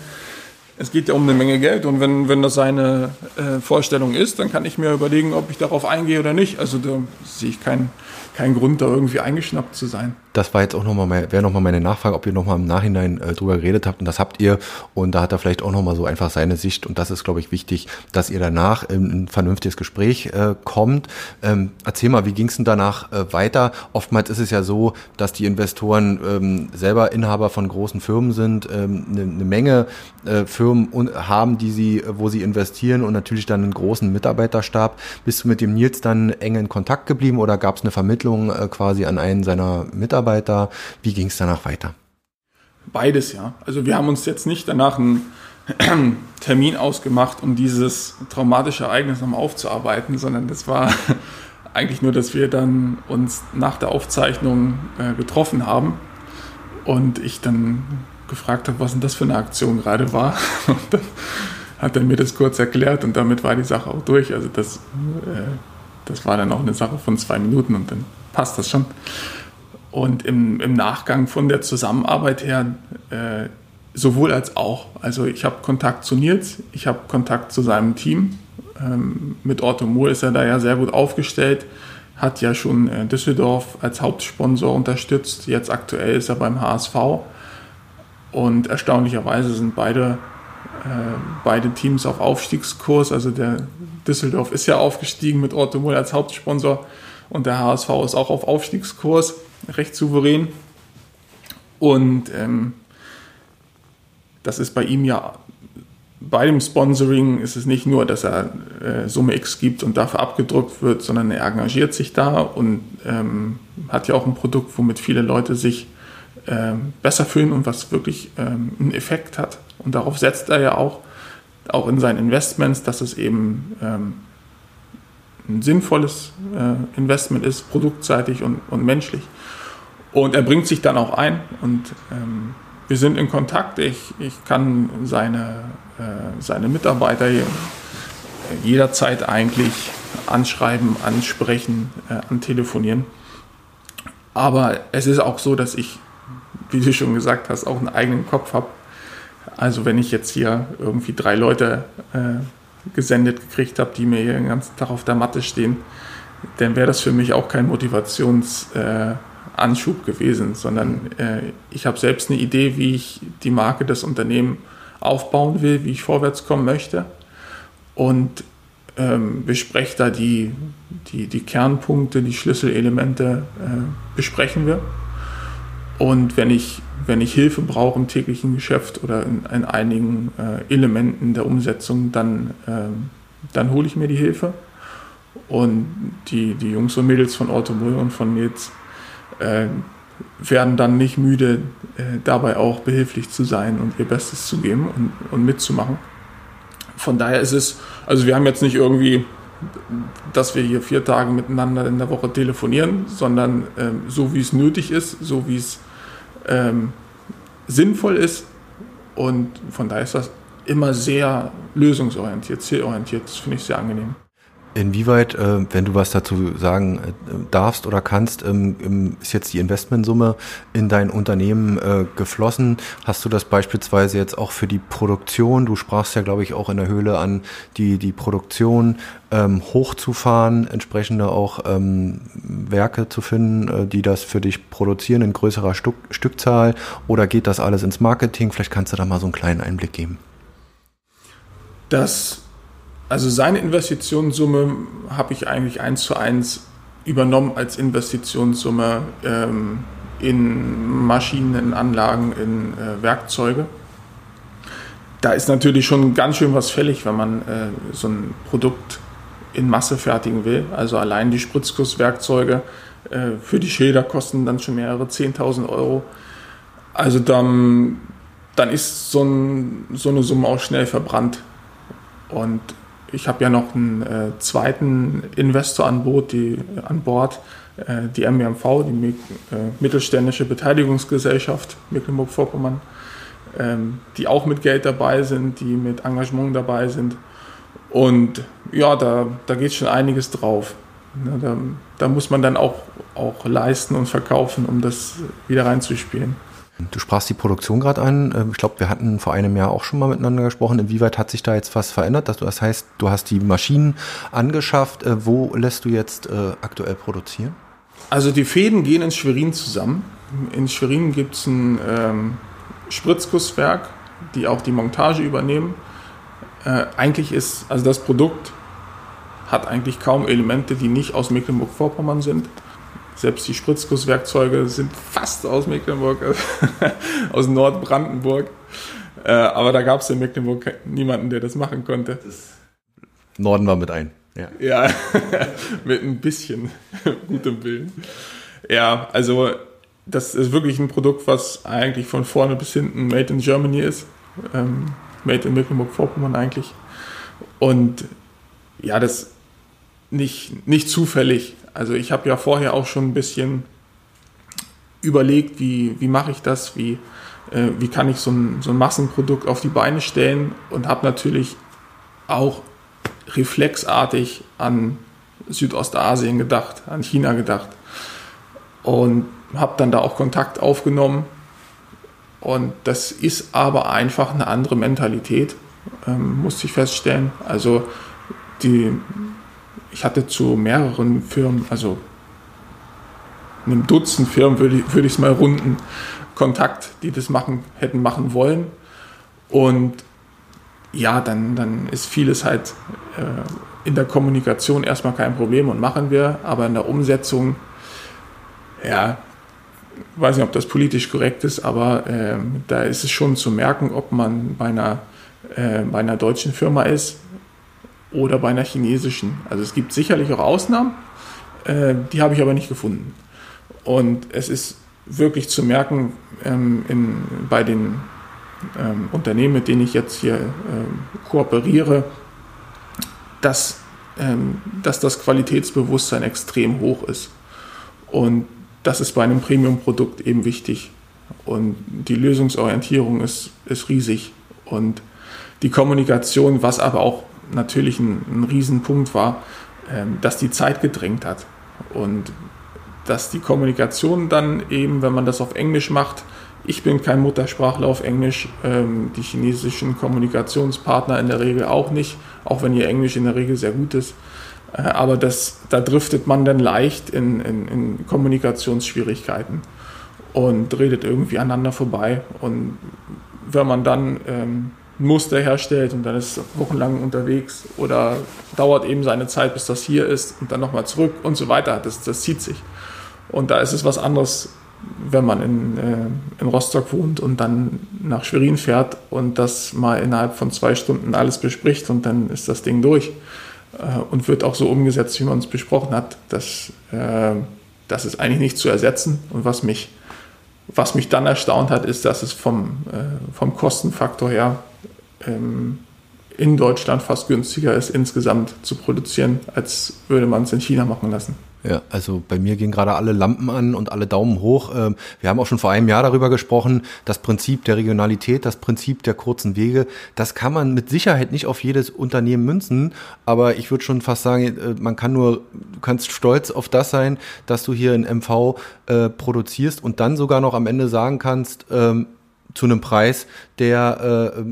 Es geht ja um eine Menge Geld und wenn, wenn das seine äh, Vorstellung ist, dann kann ich mir überlegen, ob ich darauf eingehe oder nicht. Also da sehe ich keinen kein Grund, da irgendwie eingeschnappt zu sein das war jetzt auch nochmal, wäre nochmal meine Nachfrage, ob ihr nochmal im Nachhinein äh, drüber geredet habt und das habt ihr und da hat er vielleicht auch nochmal so einfach seine Sicht und das ist, glaube ich, wichtig, dass ihr danach in ein vernünftiges Gespräch äh, kommt. Ähm, erzähl mal, wie ging es denn danach äh, weiter? Oftmals ist es ja so, dass die Investoren ähm, selber Inhaber von großen Firmen sind, ähm, eine, eine Menge äh, Firmen haben, die sie, wo sie investieren und natürlich dann einen großen Mitarbeiterstab. Bist du mit dem Nils dann eng in Kontakt geblieben oder gab es eine Vermittlung äh, quasi an einen seiner Mitarbeiter? Mitarbeiter? Wie ging es danach weiter? Beides, ja. Also wir haben uns jetzt nicht danach einen (clears throat) Termin ausgemacht, um dieses traumatische Ereignis nochmal aufzuarbeiten, sondern das war (laughs) eigentlich nur, dass wir dann uns nach der Aufzeichnung äh, getroffen haben und ich dann gefragt habe, was denn das für eine Aktion gerade war. (laughs) Und dann hat er mir das kurz erklärt und damit war die Sache auch durch. Also das, äh, das war dann auch eine Sache von zwei Minuten und dann passt das schon. Und im, im Nachgang von der Zusammenarbeit her äh, sowohl als auch. Also ich habe Kontakt zu Nils, ich habe Kontakt zu seinem Team. Ähm, mit Otto Moore ist er da ja sehr gut aufgestellt, hat ja schon äh, Düsseldorf als Hauptsponsor unterstützt. Jetzt aktuell ist er beim HSV. Und erstaunlicherweise sind beide, äh, beide Teams auf Aufstiegskurs. Also der Düsseldorf ist ja aufgestiegen mit Otto Moore als Hauptsponsor und der HSV ist auch auf Aufstiegskurs recht souverän. Und ähm, das ist bei ihm ja, bei dem Sponsoring ist es nicht nur, dass er äh, Summe X gibt und dafür abgedruckt wird, sondern er engagiert sich da und ähm, hat ja auch ein Produkt, womit viele Leute sich ähm, besser fühlen und was wirklich ähm, einen Effekt hat. Und darauf setzt er ja auch, auch in seinen Investments, dass es eben ähm, ein sinnvolles äh, Investment ist, produktseitig und, und menschlich. Und er bringt sich dann auch ein und ähm, wir sind in Kontakt. Ich, ich kann seine, äh, seine Mitarbeiter jederzeit eigentlich anschreiben, ansprechen, äh, antelefonieren. Aber es ist auch so, dass ich wie du schon gesagt hast, auch einen eigenen Kopf habe. Also wenn ich jetzt hier irgendwie drei Leute äh, gesendet gekriegt habe, die mir hier den ganzen Tag auf der Matte stehen, dann wäre das für mich auch kein Motivationsanschub äh, gewesen, sondern äh, ich habe selbst eine Idee, wie ich die Marke des Unternehmens aufbauen will, wie ich vorwärts kommen möchte und ähm, bespreche da die, die, die Kernpunkte, die Schlüsselelemente äh, besprechen wir. Und wenn ich, wenn ich Hilfe brauche im täglichen Geschäft oder in, in einigen äh, Elementen der Umsetzung, dann, ähm, dann hole ich mir die Hilfe. Und die, die Jungs und Mädels von Automobil und von Nils äh, werden dann nicht müde, äh, dabei auch behilflich zu sein und ihr Bestes zu geben und, und mitzumachen. Von daher ist es, also wir haben jetzt nicht irgendwie, dass wir hier vier Tage miteinander in der Woche telefonieren, sondern ähm, so wie es nötig ist, so wie es ähm, sinnvoll ist. Und von daher ist das immer sehr lösungsorientiert, zielorientiert. Das finde ich sehr angenehm. Inwieweit, äh, wenn du was dazu sagen äh, darfst oder kannst, ähm, ist jetzt die Investmentsumme in dein Unternehmen äh, geflossen? Hast du das beispielsweise jetzt auch für die Produktion? Du sprachst ja, glaube ich, auch in der Höhle an, die, die Produktion ähm, hochzufahren, entsprechende auch ähm, Werke zu finden, die das für dich produzieren in größerer Stück, Stückzahl? Oder geht das alles ins Marketing? Vielleicht kannst du da mal so einen kleinen Einblick geben. Das also seine Investitionssumme habe ich eigentlich eins zu eins übernommen als Investitionssumme ähm, in Maschinen, in Anlagen, in äh, Werkzeuge. Da ist natürlich schon ganz schön was fällig, wenn man äh, so ein Produkt in Masse fertigen will. Also allein die Spritzgusswerkzeuge äh, für die Schilder kosten dann schon mehrere 10.000 Euro. Also dann, dann ist so, ein, so eine Summe auch schnell verbrannt. Und ich habe ja noch einen äh, zweiten Investor an Bord, die, an Bord, äh, die MBMV, die äh, Mittelständische Beteiligungsgesellschaft Mecklenburg-Vorpommern, ähm, die auch mit Geld dabei sind, die mit Engagement dabei sind. Und ja, da, da geht schon einiges drauf. Ne, da, da muss man dann auch, auch leisten und verkaufen, um das wieder reinzuspielen. Du sprachst die Produktion gerade an. Ähm, ich glaube, wir hatten vor einem Jahr auch schon mal miteinander gesprochen. Inwieweit hat sich da jetzt was verändert? Das heißt, du hast die Maschinen angeschafft. Äh, wo lässt du jetzt äh, aktuell produzieren? Also die Fäden gehen in Schwerin zusammen. In Schwerin gibt es ein ähm, Spritzgusswerk, die auch die Montage übernehmen. Äh, eigentlich ist, also das Produkt hat eigentlich kaum Elemente, die nicht aus Mecklenburg-Vorpommern sind. Selbst die Spritzgusswerkzeuge sind fast aus Mecklenburg, (laughs) aus Nordbrandenburg. Äh, aber da gab es in Mecklenburg niemanden, der das machen konnte. Das Norden war mit ein. Ja, ja (laughs) mit ein bisschen (laughs) gutem Willen. Ja, also das ist wirklich ein Produkt, was eigentlich von vorne bis hinten Made in Germany ist. Ähm, made in Mecklenburg-Vorpommern eigentlich. Und ja, das nicht, nicht zufällig. Also ich habe ja vorher auch schon ein bisschen überlegt, wie, wie mache ich das, wie, äh, wie kann ich so ein, so ein Massenprodukt auf die Beine stellen und habe natürlich auch reflexartig an Südostasien gedacht, an China gedacht und habe dann da auch Kontakt aufgenommen. Und das ist aber einfach eine andere Mentalität, ähm, musste ich feststellen. Also die, ich hatte zu mehreren Firmen, also einem Dutzend Firmen würde ich, es mal runden, Kontakt, die das machen, hätten machen wollen. Und ja, dann, dann ist vieles halt äh, in der Kommunikation erstmal kein Problem und machen wir, aber in der Umsetzung, ja, weiß nicht, ob das politisch korrekt ist, aber äh, da ist es schon zu merken, ob man bei einer, äh, bei einer deutschen Firma ist oder bei einer chinesischen. Also es gibt sicherlich auch Ausnahmen, äh, die habe ich aber nicht gefunden. Und es ist wirklich zu merken ähm, in, bei den ähm, Unternehmen, mit denen ich jetzt hier ähm, kooperiere, dass, ähm, dass das Qualitätsbewusstsein extrem hoch ist. Und das ist bei einem Premium-Produkt eben wichtig. Und die Lösungsorientierung ist, ist riesig. Und die Kommunikation, was aber auch natürlich ein, ein Riesenpunkt war, ähm, dass die Zeit gedrängt hat. Und dass die Kommunikation dann eben, wenn man das auf Englisch macht, Ich bin kein Muttersprachler auf Englisch, ähm, die chinesischen Kommunikationspartner in der Regel auch nicht, auch wenn ihr Englisch in der Regel sehr gut ist. Äh, aber das, da driftet man dann leicht in, in, in Kommunikationsschwierigkeiten und redet irgendwie aneinander vorbei. Und wenn man dann ähm, Muster herstellt und dann ist wochenlang unterwegs oder dauert eben seine Zeit, bis das hier ist und dann nochmal zurück und so weiter, das, das zieht sich. Und da ist es was anderes, wenn man in, äh, in Rostock wohnt und dann nach Schwerin fährt und das mal innerhalb von zwei Stunden alles bespricht und dann ist das Ding durch äh, und wird auch so umgesetzt, wie man es besprochen hat. Das, äh, das ist eigentlich nicht zu ersetzen. Und was mich, was mich dann erstaunt hat, ist, dass es vom, äh, vom Kostenfaktor her ähm, in Deutschland fast günstiger ist, insgesamt zu produzieren, als würde man es in China machen lassen. Ja, also bei mir gehen gerade alle Lampen an und alle Daumen hoch. Ähm, wir haben auch schon vor einem Jahr darüber gesprochen, das Prinzip der Regionalität, das Prinzip der kurzen Wege, das kann man mit Sicherheit nicht auf jedes Unternehmen münzen, aber ich würde schon fast sagen, äh, man kann nur, du kannst stolz auf das sein, dass du hier in MV äh, produzierst und dann sogar noch am Ende sagen kannst, ähm, zu einem Preis, der äh,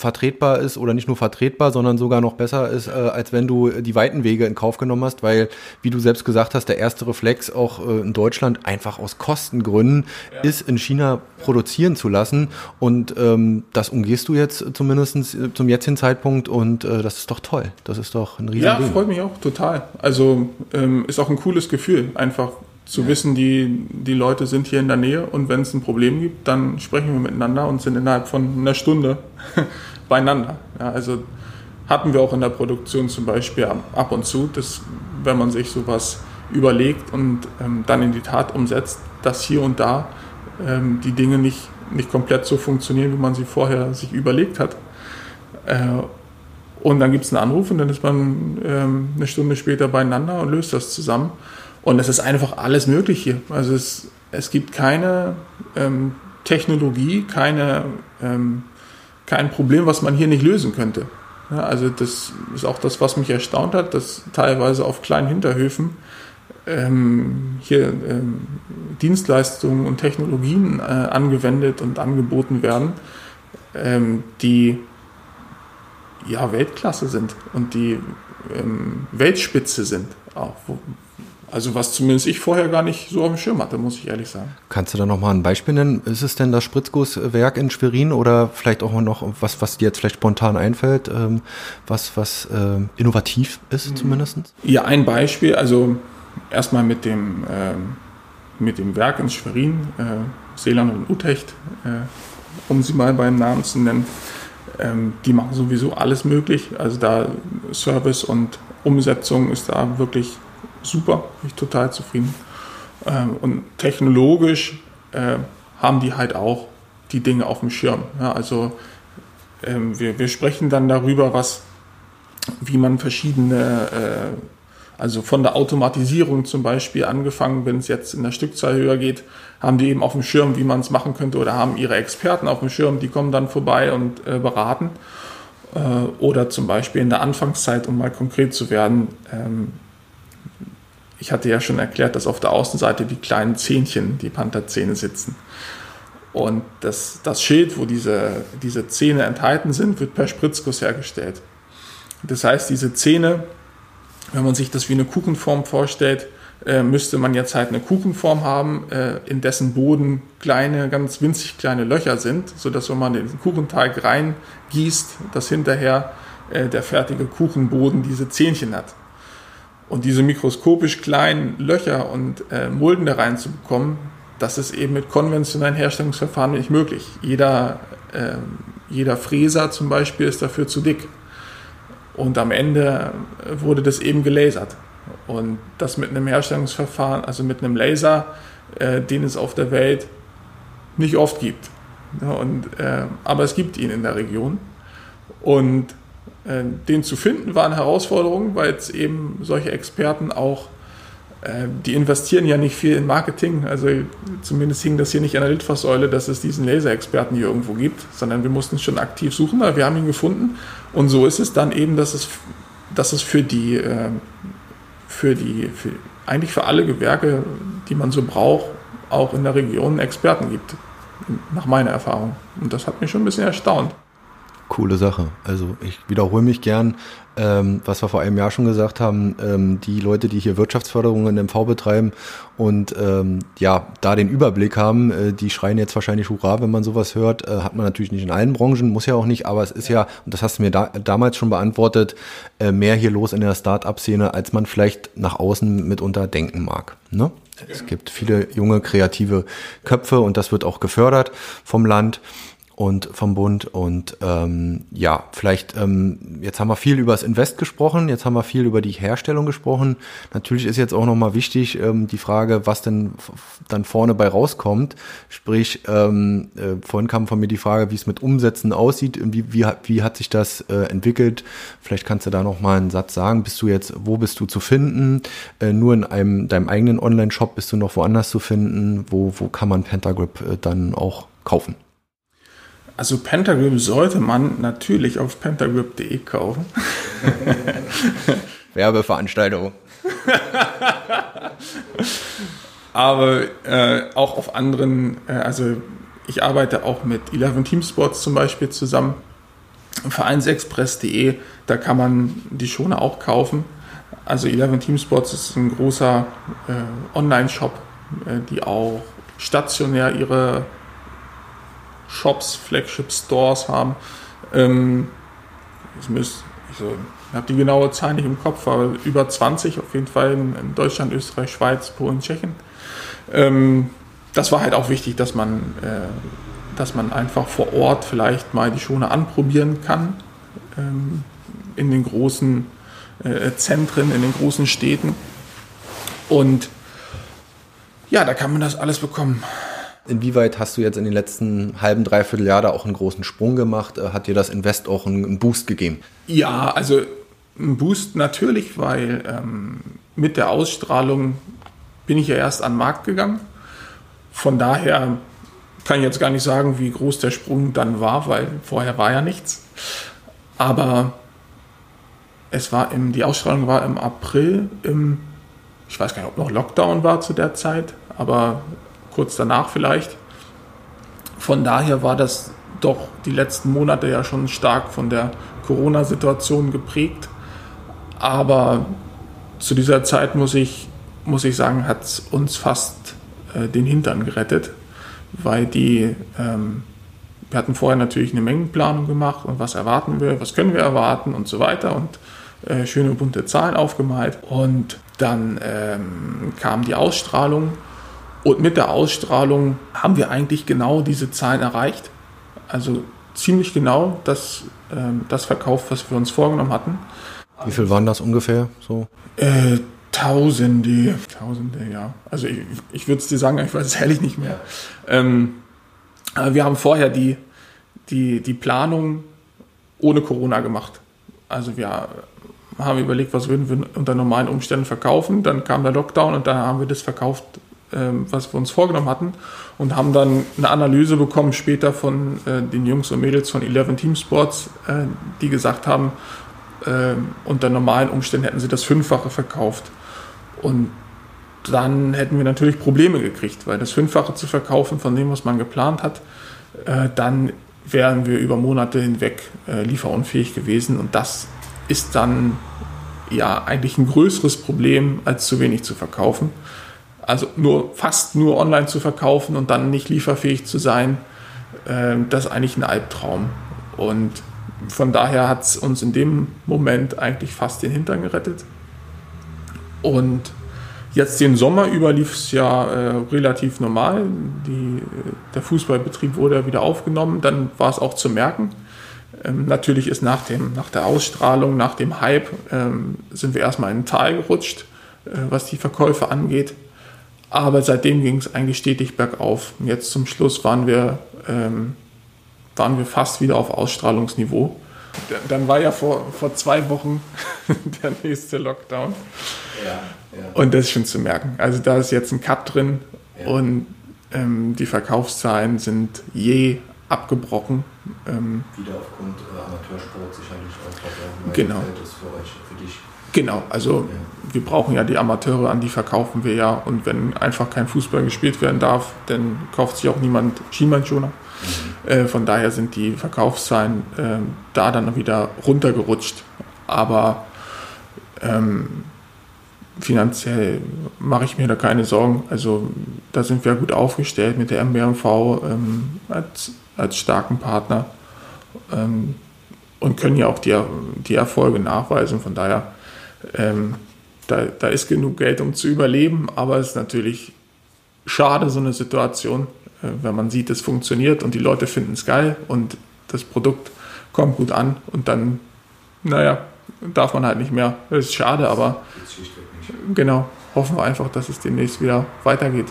vertretbar ist oder nicht nur vertretbar, sondern sogar noch besser ist, äh, als wenn du die weiten Wege in Kauf genommen hast, weil, wie du selbst gesagt hast, der erste Reflex auch äh, in Deutschland einfach aus Kostengründen ja. ist, in China produzieren zu lassen. Und ähm, das umgehst du jetzt zumindest äh, zum jetzigen Zeitpunkt und äh, das ist doch toll. Das ist doch ein riesen Ja, freut mich auch total. Also ähm, ist auch ein cooles Gefühl, einfach zu ja. wissen, die, die Leute sind hier in der Nähe und wenn es ein Problem gibt, dann sprechen wir miteinander und sind innerhalb von einer Stunde (laughs) beieinander. Ja, also hatten wir auch in der Produktion zum Beispiel ab und zu, dass wenn man sich sowas überlegt und ähm, dann in die Tat umsetzt, dass hier und da ähm, die Dinge nicht, nicht komplett so funktionieren, wie man sie vorher sich überlegt hat. Äh, und dann gibt es einen Anruf und dann ist man ähm, eine Stunde später beieinander und löst das zusammen. Und es ist einfach alles möglich hier. Also es, es gibt keine ähm, Technologie, keine ähm, kein Problem, was man hier nicht lösen könnte. Ja, also das ist auch das, was mich erstaunt hat, dass teilweise auf kleinen Hinterhöfen ähm, hier ähm, Dienstleistungen und Technologien äh, angewendet und angeboten werden, ähm, die ja Weltklasse sind und die ähm, Weltspitze sind, auch also was zumindest ich vorher gar nicht so auf dem Schirm hatte, muss ich ehrlich sagen. Kannst du da nochmal ein Beispiel nennen? Ist es denn das Spritzgusswerk in Schwerin oder vielleicht auch noch was, was dir jetzt vielleicht spontan einfällt, ähm, was, was äh, innovativ ist zumindest? Ja, ein Beispiel, also erstmal mit dem, ähm, mit dem Werk in Schwerin, äh, Seeland und Utrecht, äh, um sie mal beim Namen zu nennen. Ähm, die machen sowieso alles möglich. Also da Service und Umsetzung ist da wirklich super, bin ich total zufrieden. Ähm, und technologisch äh, haben die halt auch die Dinge auf dem Schirm. Also ähm, wir, sprechen dann darüber, was, wie man verschiedene, äh, also von der Automatisierung zum Beispiel angefangen, wenn es jetzt in der Stückzahl höher geht, haben die eben auf dem Schirm, wie man es machen könnte oder haben ihre Experten auf dem Schirm, die kommen dann vorbei und äh, beraten. Oder zum Beispiel in der Anfangszeit, um mal konkret zu werden, ähm, ich hatte ja schon erklärt, dass auf der Außenseite die kleinen Zähnchen, die Pantherzähne sitzen. Und das, das Schild, wo diese, diese Zähne enthalten sind, wird per Spritzguss hergestellt. Das heißt, diese Zähne, wenn man sich das wie eine Kuchenform vorstellt, äh, müsste man jetzt halt eine Kuchenform haben, äh, in dessen Boden kleine, ganz winzig kleine Löcher sind, sodass wenn man den Kuchenteig reingießt, dass hinterher äh, der fertige Kuchenboden diese Zähnchen hat. Und diese mikroskopisch kleinen Löcher und äh, Mulden da reinzubekommen, das ist eben mit konventionellen Herstellungsverfahren nicht möglich. Jeder, äh, jeder Fräser zum Beispiel ist dafür zu dick. Und am Ende wurde das eben gelasert. Und das mit einem Herstellungsverfahren, also mit einem Laser, äh, den es auf der Welt nicht oft gibt. Und, äh, aber es gibt ihn in der Region. Und äh, den zu finden war eine Herausforderung, weil es eben solche Experten auch, äh, die investieren ja nicht viel in Marketing, also zumindest hing das hier nicht an der Litfaßsäule, dass es diesen Laserexperten hier irgendwo gibt, sondern wir mussten schon aktiv suchen, aber wir haben ihn gefunden und so ist es dann eben, dass es, dass es für die, äh, für die, für, eigentlich für alle Gewerke, die man so braucht, auch in der Region Experten gibt. nach meiner Erfahrung. Und das hat mich schon ein bisschen erstaunt. Coole Sache. Also ich wiederhole mich gern, ähm, was wir vor einem Jahr schon gesagt haben, ähm, die Leute, die hier Wirtschaftsförderung in MV betreiben und ähm, ja, da den Überblick haben, äh, die schreien jetzt wahrscheinlich Hurra, wenn man sowas hört. Äh, hat man natürlich nicht in allen Branchen, muss ja auch nicht, aber es ist ja, und das hast du mir da, damals schon beantwortet, äh, mehr hier los in der Start-up-Szene, als man vielleicht nach außen mitunter denken mag. Ne? Es gibt viele junge, kreative Köpfe und das wird auch gefördert vom Land und vom Bund. Und ähm, ja, vielleicht, ähm, jetzt haben wir viel über das Invest gesprochen, jetzt haben wir viel über die Herstellung gesprochen. Natürlich ist jetzt auch nochmal wichtig ähm, die Frage, was denn dann vorne bei rauskommt. Sprich, ähm, äh, vorhin kam von mir die Frage, wie es mit Umsätzen aussieht, wie, wie, wie hat sich das äh, entwickelt. Vielleicht kannst du da nochmal einen Satz sagen. Bist du jetzt, wo bist du zu finden? Äh, nur in einem deinem eigenen Online-Shop bist du noch woanders zu finden? Wo, wo kann man Pentagrip äh, dann auch kaufen? Also Pentagram sollte man natürlich auf pentagrip.de kaufen. (laughs) Werbeveranstaltung. (laughs) Aber äh, auch auf anderen, äh, also ich arbeite auch mit 11 Team Sports zum Beispiel zusammen. Vereinsexpress.de, da kann man die Schoner auch kaufen. Also 11 Team Sports ist ein großer äh, Online-Shop, äh, die auch stationär ihre Shops, Flagship Stores haben. Ähm, ich müsst, ich so, habe die genaue Zahl nicht im Kopf, aber über 20 auf jeden Fall in, Deutschland, Österreich, Schweiz, Polen, Tschechien. Ähm, das war halt auch wichtig, dass man, äh, dass man einfach vor Ort vielleicht mal die Schone anprobieren kann. Ähm, in den großen äh, Zentren, in den großen Städten. Und ja, da kann man das alles bekommen. Inwieweit hast du jetzt in den letzten halben, dreiviertel Jahr da auch einen großen Sprung gemacht? Äh, hat dir das Invest auch einen Boost gegeben? Ja, also ein Boost natürlich, weil ähm, mit der Ausstrahlung bin ich ja erst an den Markt gegangen. Von daher kann ich jetzt gar nicht sagen, wie groß der Sprung dann war, weil vorher war ja nichts. Aber es war im, die Ausstrahlung war im April, im, ich weiß gar nicht, ob noch Lockdown war zu der Zeit, aber kurz danach vielleicht. Von daher war das doch die letzten Monate ja schon stark von der Corona-Situation geprägt. Aber zu dieser Zeit muss ich, muss ich sagen, hat es uns fast äh, den Hintern gerettet, weil die, ähm, wir hatten vorher natürlich eine Mengenplanung gemacht und was erwarten wir, was können wir erwarten und so weiter und äh, schöne bunte Zahlen aufgemalt. Und dann ähm, kam die Ausstrahlung und mit der Ausstrahlung haben wir eigentlich genau diese Zahlen erreicht. Also ziemlich genau das, ähm, das Verkauf, was wir uns vorgenommen hatten. Wie viel waren das ungefähr so? Äh, Tausende, Tausende, ja. Also ich, ich würde es dir sagen, ich weiß es ehrlich nicht mehr. Ähm, wir haben vorher die, die, die Planung ohne Corona gemacht. Also wir haben überlegt, was würden wir unter normalen Umständen verkaufen. Dann kam der Lockdown und dann haben wir das verkauft, was wir uns vorgenommen hatten und haben dann eine Analyse bekommen später von äh, den Jungs und Mädels von 11 Team Sports, äh, die gesagt haben, äh, unter normalen Umständen hätten sie das Fünffache verkauft. Und dann hätten wir natürlich Probleme gekriegt, weil das Fünffache zu verkaufen von dem, was man geplant hat, äh, dann wären wir über Monate hinweg äh, lieferunfähig gewesen und das ist dann ja eigentlich ein größeres Problem, als zu wenig zu verkaufen also nur fast nur online zu verkaufen und dann nicht lieferfähig zu sein, äh, das ist eigentlich ein Albtraum. Und von daher hat es uns in dem Moment eigentlich fast den Hintern gerettet. Und jetzt den Sommer über lief es ja äh, relativ normal. Die, der Fußballbetrieb wurde wieder aufgenommen. Dann war es auch zu merken. Ähm, natürlich ist nach, dem, nach der Ausstrahlung, nach dem Hype, ähm, sind wir erstmal in ein Tal gerutscht, äh, was die Verkäufe angeht. Aber seitdem ging es eigentlich stetig bergauf. Und jetzt zum Schluss waren wir, ähm, waren wir fast wieder auf Ausstrahlungsniveau. Dann war ja vor, vor zwei Wochen (laughs) der nächste Lockdown. Ja, ja. Und das ist schon zu merken. Also da ist jetzt ein Cut drin ja. und ähm, die Verkaufszahlen sind je abgebrochen. Ähm, Wieder aufgrund äh, Amateursport sicherlich auch, weil genau. ist für euch, für dich. Genau, also wir brauchen ja die Amateure, an die verkaufen wir ja. Und wenn einfach kein Fußball gespielt werden darf, dann kauft sich auch niemand Schienbeinschoner. Mhm. Äh, von daher sind die Verkaufszahlen äh, da dann wieder runtergerutscht. Aber ähm, finanziell mache ich mir da keine Sorgen. Also da sind wir gut aufgestellt mit der MBMV ähm, als, als starken Partner ähm, und können ja auch die, die Erfolge nachweisen. Von daher, ähm, da, da ist genug Geld, um zu überleben, aber es ist natürlich schade, so eine Situation, äh, wenn man sieht, es funktioniert und die Leute finden es geil und das Produkt kommt gut an und dann, naja, darf man halt nicht mehr. Das ist schade, aber genau, hoffen wir einfach, dass es demnächst wieder weitergeht.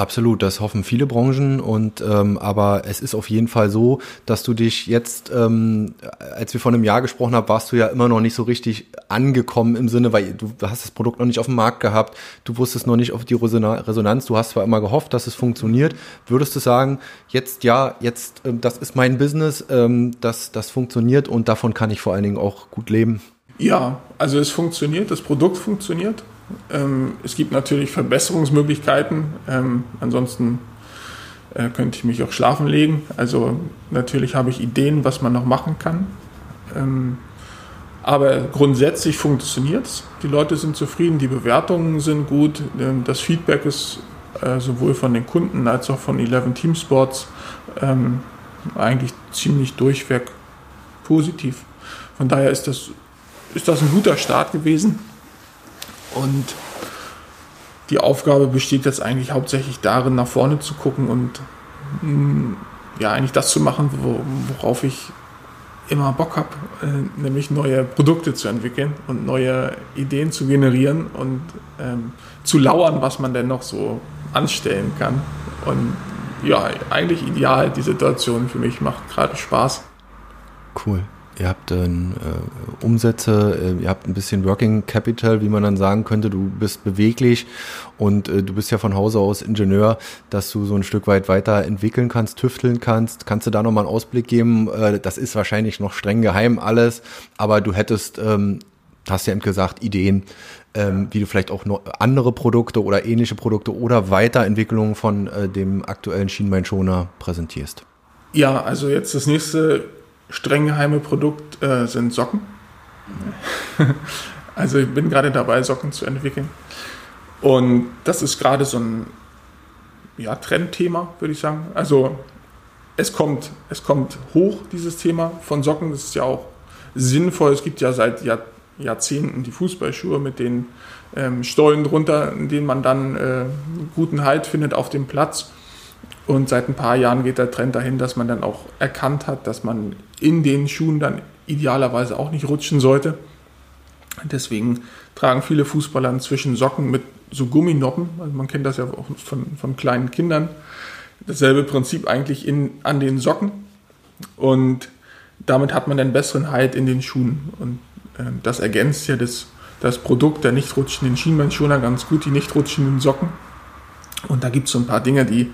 Absolut, das hoffen viele Branchen und ähm, aber es ist auf jeden Fall so, dass du dich jetzt, ähm, als wir vor einem Jahr gesprochen haben, warst du ja immer noch nicht so richtig angekommen im Sinne, weil du, hast das Produkt noch nicht auf dem Markt gehabt, du wusstest noch nicht auf die Resonanz, du hast zwar immer gehofft, dass es funktioniert. Würdest du sagen, jetzt ja, jetzt ähm, das ist mein Business, ähm, das das funktioniert und davon kann ich vor allen Dingen auch gut leben? Ja, also es funktioniert, das Produkt funktioniert. Ähm, es gibt natürlich Verbesserungsmöglichkeiten. Ähm, ansonsten äh, könnte ich mich auch schlafen legen. Also natürlich habe ich Ideen, was man noch machen kann. Ähm, aber grundsätzlich funktioniert es. Die Leute sind zufrieden, die Bewertungen sind gut, ähm, das Feedback ist äh, sowohl von den Kunden als auch von 11 Team Sports ähm, eigentlich ziemlich durchweg positiv. Von daher ist das, ist das ein guter Start gewesen. Und die Aufgabe besteht jetzt eigentlich hauptsächlich darin, nach vorne zu gucken und mm, ja, eigentlich das zu machen, worauf ich immer Bock habe, äh, nämlich neue Produkte zu entwickeln und neue Ideen zu generieren und ähm, zu lauern, was man denn noch so anstellen kann. Und ja, eigentlich ideal, die Situation für mich macht gerade Spaß. Cool ihr habt dann äh, Umsätze, äh, ihr habt ein bisschen Working Capital, wie man dann sagen könnte, du bist beweglich und äh, du bist ja von Hause aus Ingenieur, dass du so ein Stück weit weiter entwickeln kannst, tüfteln kannst. Kannst du da nochmal einen Ausblick geben? Äh, das ist wahrscheinlich noch streng geheim alles, aber du hättest, ähm, hast ja eben gesagt, Ideen, ähm, wie du vielleicht auch noch andere Produkte oder ähnliche Produkte oder Weiterentwicklungen von äh, dem aktuellen Schienbeinschoner präsentierst. Ja, also jetzt das nächste streng geheime Produkt äh, sind Socken. (laughs) also ich bin gerade dabei, Socken zu entwickeln. Und das ist gerade so ein ja, Trendthema, würde ich sagen. Also es kommt, es kommt hoch, dieses Thema von Socken. Das ist ja auch sinnvoll. Es gibt ja seit Jahr, Jahrzehnten die Fußballschuhe mit den ähm, Stollen drunter, in denen man dann äh, guten Halt findet auf dem Platz. Und seit ein paar Jahren geht der Trend dahin, dass man dann auch erkannt hat, dass man in den Schuhen dann idealerweise auch nicht rutschen sollte. Deswegen tragen viele Fußballer inzwischen Socken mit so Gumminoppen. Also man kennt das ja auch von, von kleinen Kindern. Dasselbe Prinzip eigentlich in, an den Socken. Und damit hat man einen besseren Halt in den Schuhen. Und äh, das ergänzt ja das, das Produkt der nicht rutschenden Schienbeinschoner ganz gut, die nicht rutschenden Socken. Und da gibt es so ein paar Dinge, die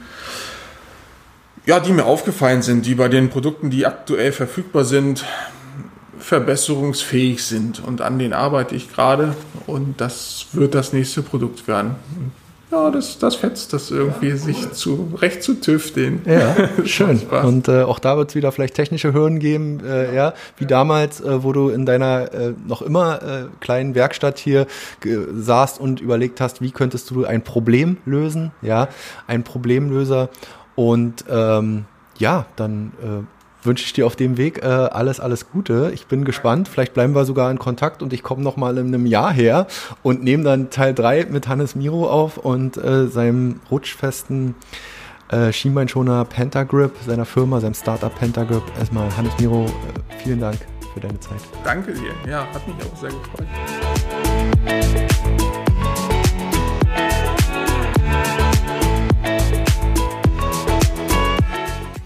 ja, die mir aufgefallen sind, die bei den Produkten, die aktuell verfügbar sind, verbesserungsfähig sind. Und an denen arbeite ich gerade und das wird das nächste Produkt werden. Ja, das, das fetzt, das irgendwie ja, cool. sich zu, recht zu tüfteln. Ja, (laughs) schön. Und äh, auch da wird es wieder vielleicht technische Hürden geben, äh, ja, wie damals, äh, wo du in deiner äh, noch immer äh, kleinen Werkstatt hier saßt und überlegt hast, wie könntest du ein Problem lösen, ja, ein Problemlöser. Und ähm, ja, dann äh, wünsche ich dir auf dem Weg äh, alles, alles Gute. Ich bin gespannt. Vielleicht bleiben wir sogar in Kontakt und ich komme noch mal in einem Jahr her und nehme dann Teil 3 mit Hannes Miro auf und äh, seinem rutschfesten äh, Schienbeinschoner Pentagrip, seiner Firma, seinem Startup Pentagrip. Erstmal Hannes Miro, äh, vielen Dank für deine Zeit. Danke dir. Ja, hat mich auch sehr gefreut.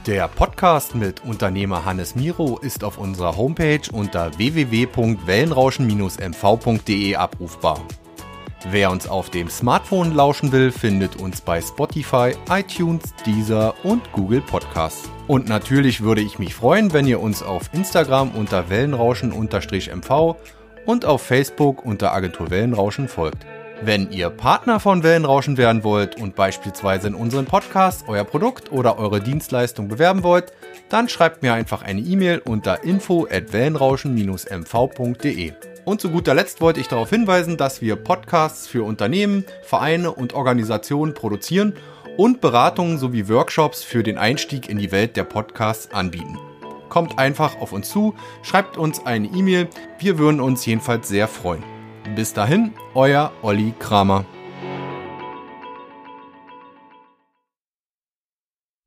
Der Podcast mit Unternehmer Hannes Miro ist auf unserer Homepage unter www.wellenrauschen-mv.de abrufbar. Wer uns auf dem Smartphone lauschen will, findet uns bei Spotify, iTunes, Deezer und Google Podcasts Und natürlich würde ich mich freuen, wenn ihr uns auf Instagram unter Wellenrauschen-MV und auf Facebook unter Agentur Wellenrauschen folgt. Wenn ihr Partner von Wellenrauschen werden wollt und beispielsweise in unseren Podcast euer Produkt oder eure Dienstleistung bewerben wollt, dann schreibt mir einfach eine E-Mail unter info at wellenrauschen-mv.de. Und zu guter Letzt wollte ich darauf hinweisen, dass wir Podcasts für Unternehmen, Vereine und Organisationen produzieren und Beratungen sowie Workshops für den Einstieg in die Welt der Podcasts anbieten. Kommt einfach auf uns zu, schreibt uns eine E-Mail, wir würden uns jedenfalls sehr freuen. Bis dahin, euer Olli Kramer.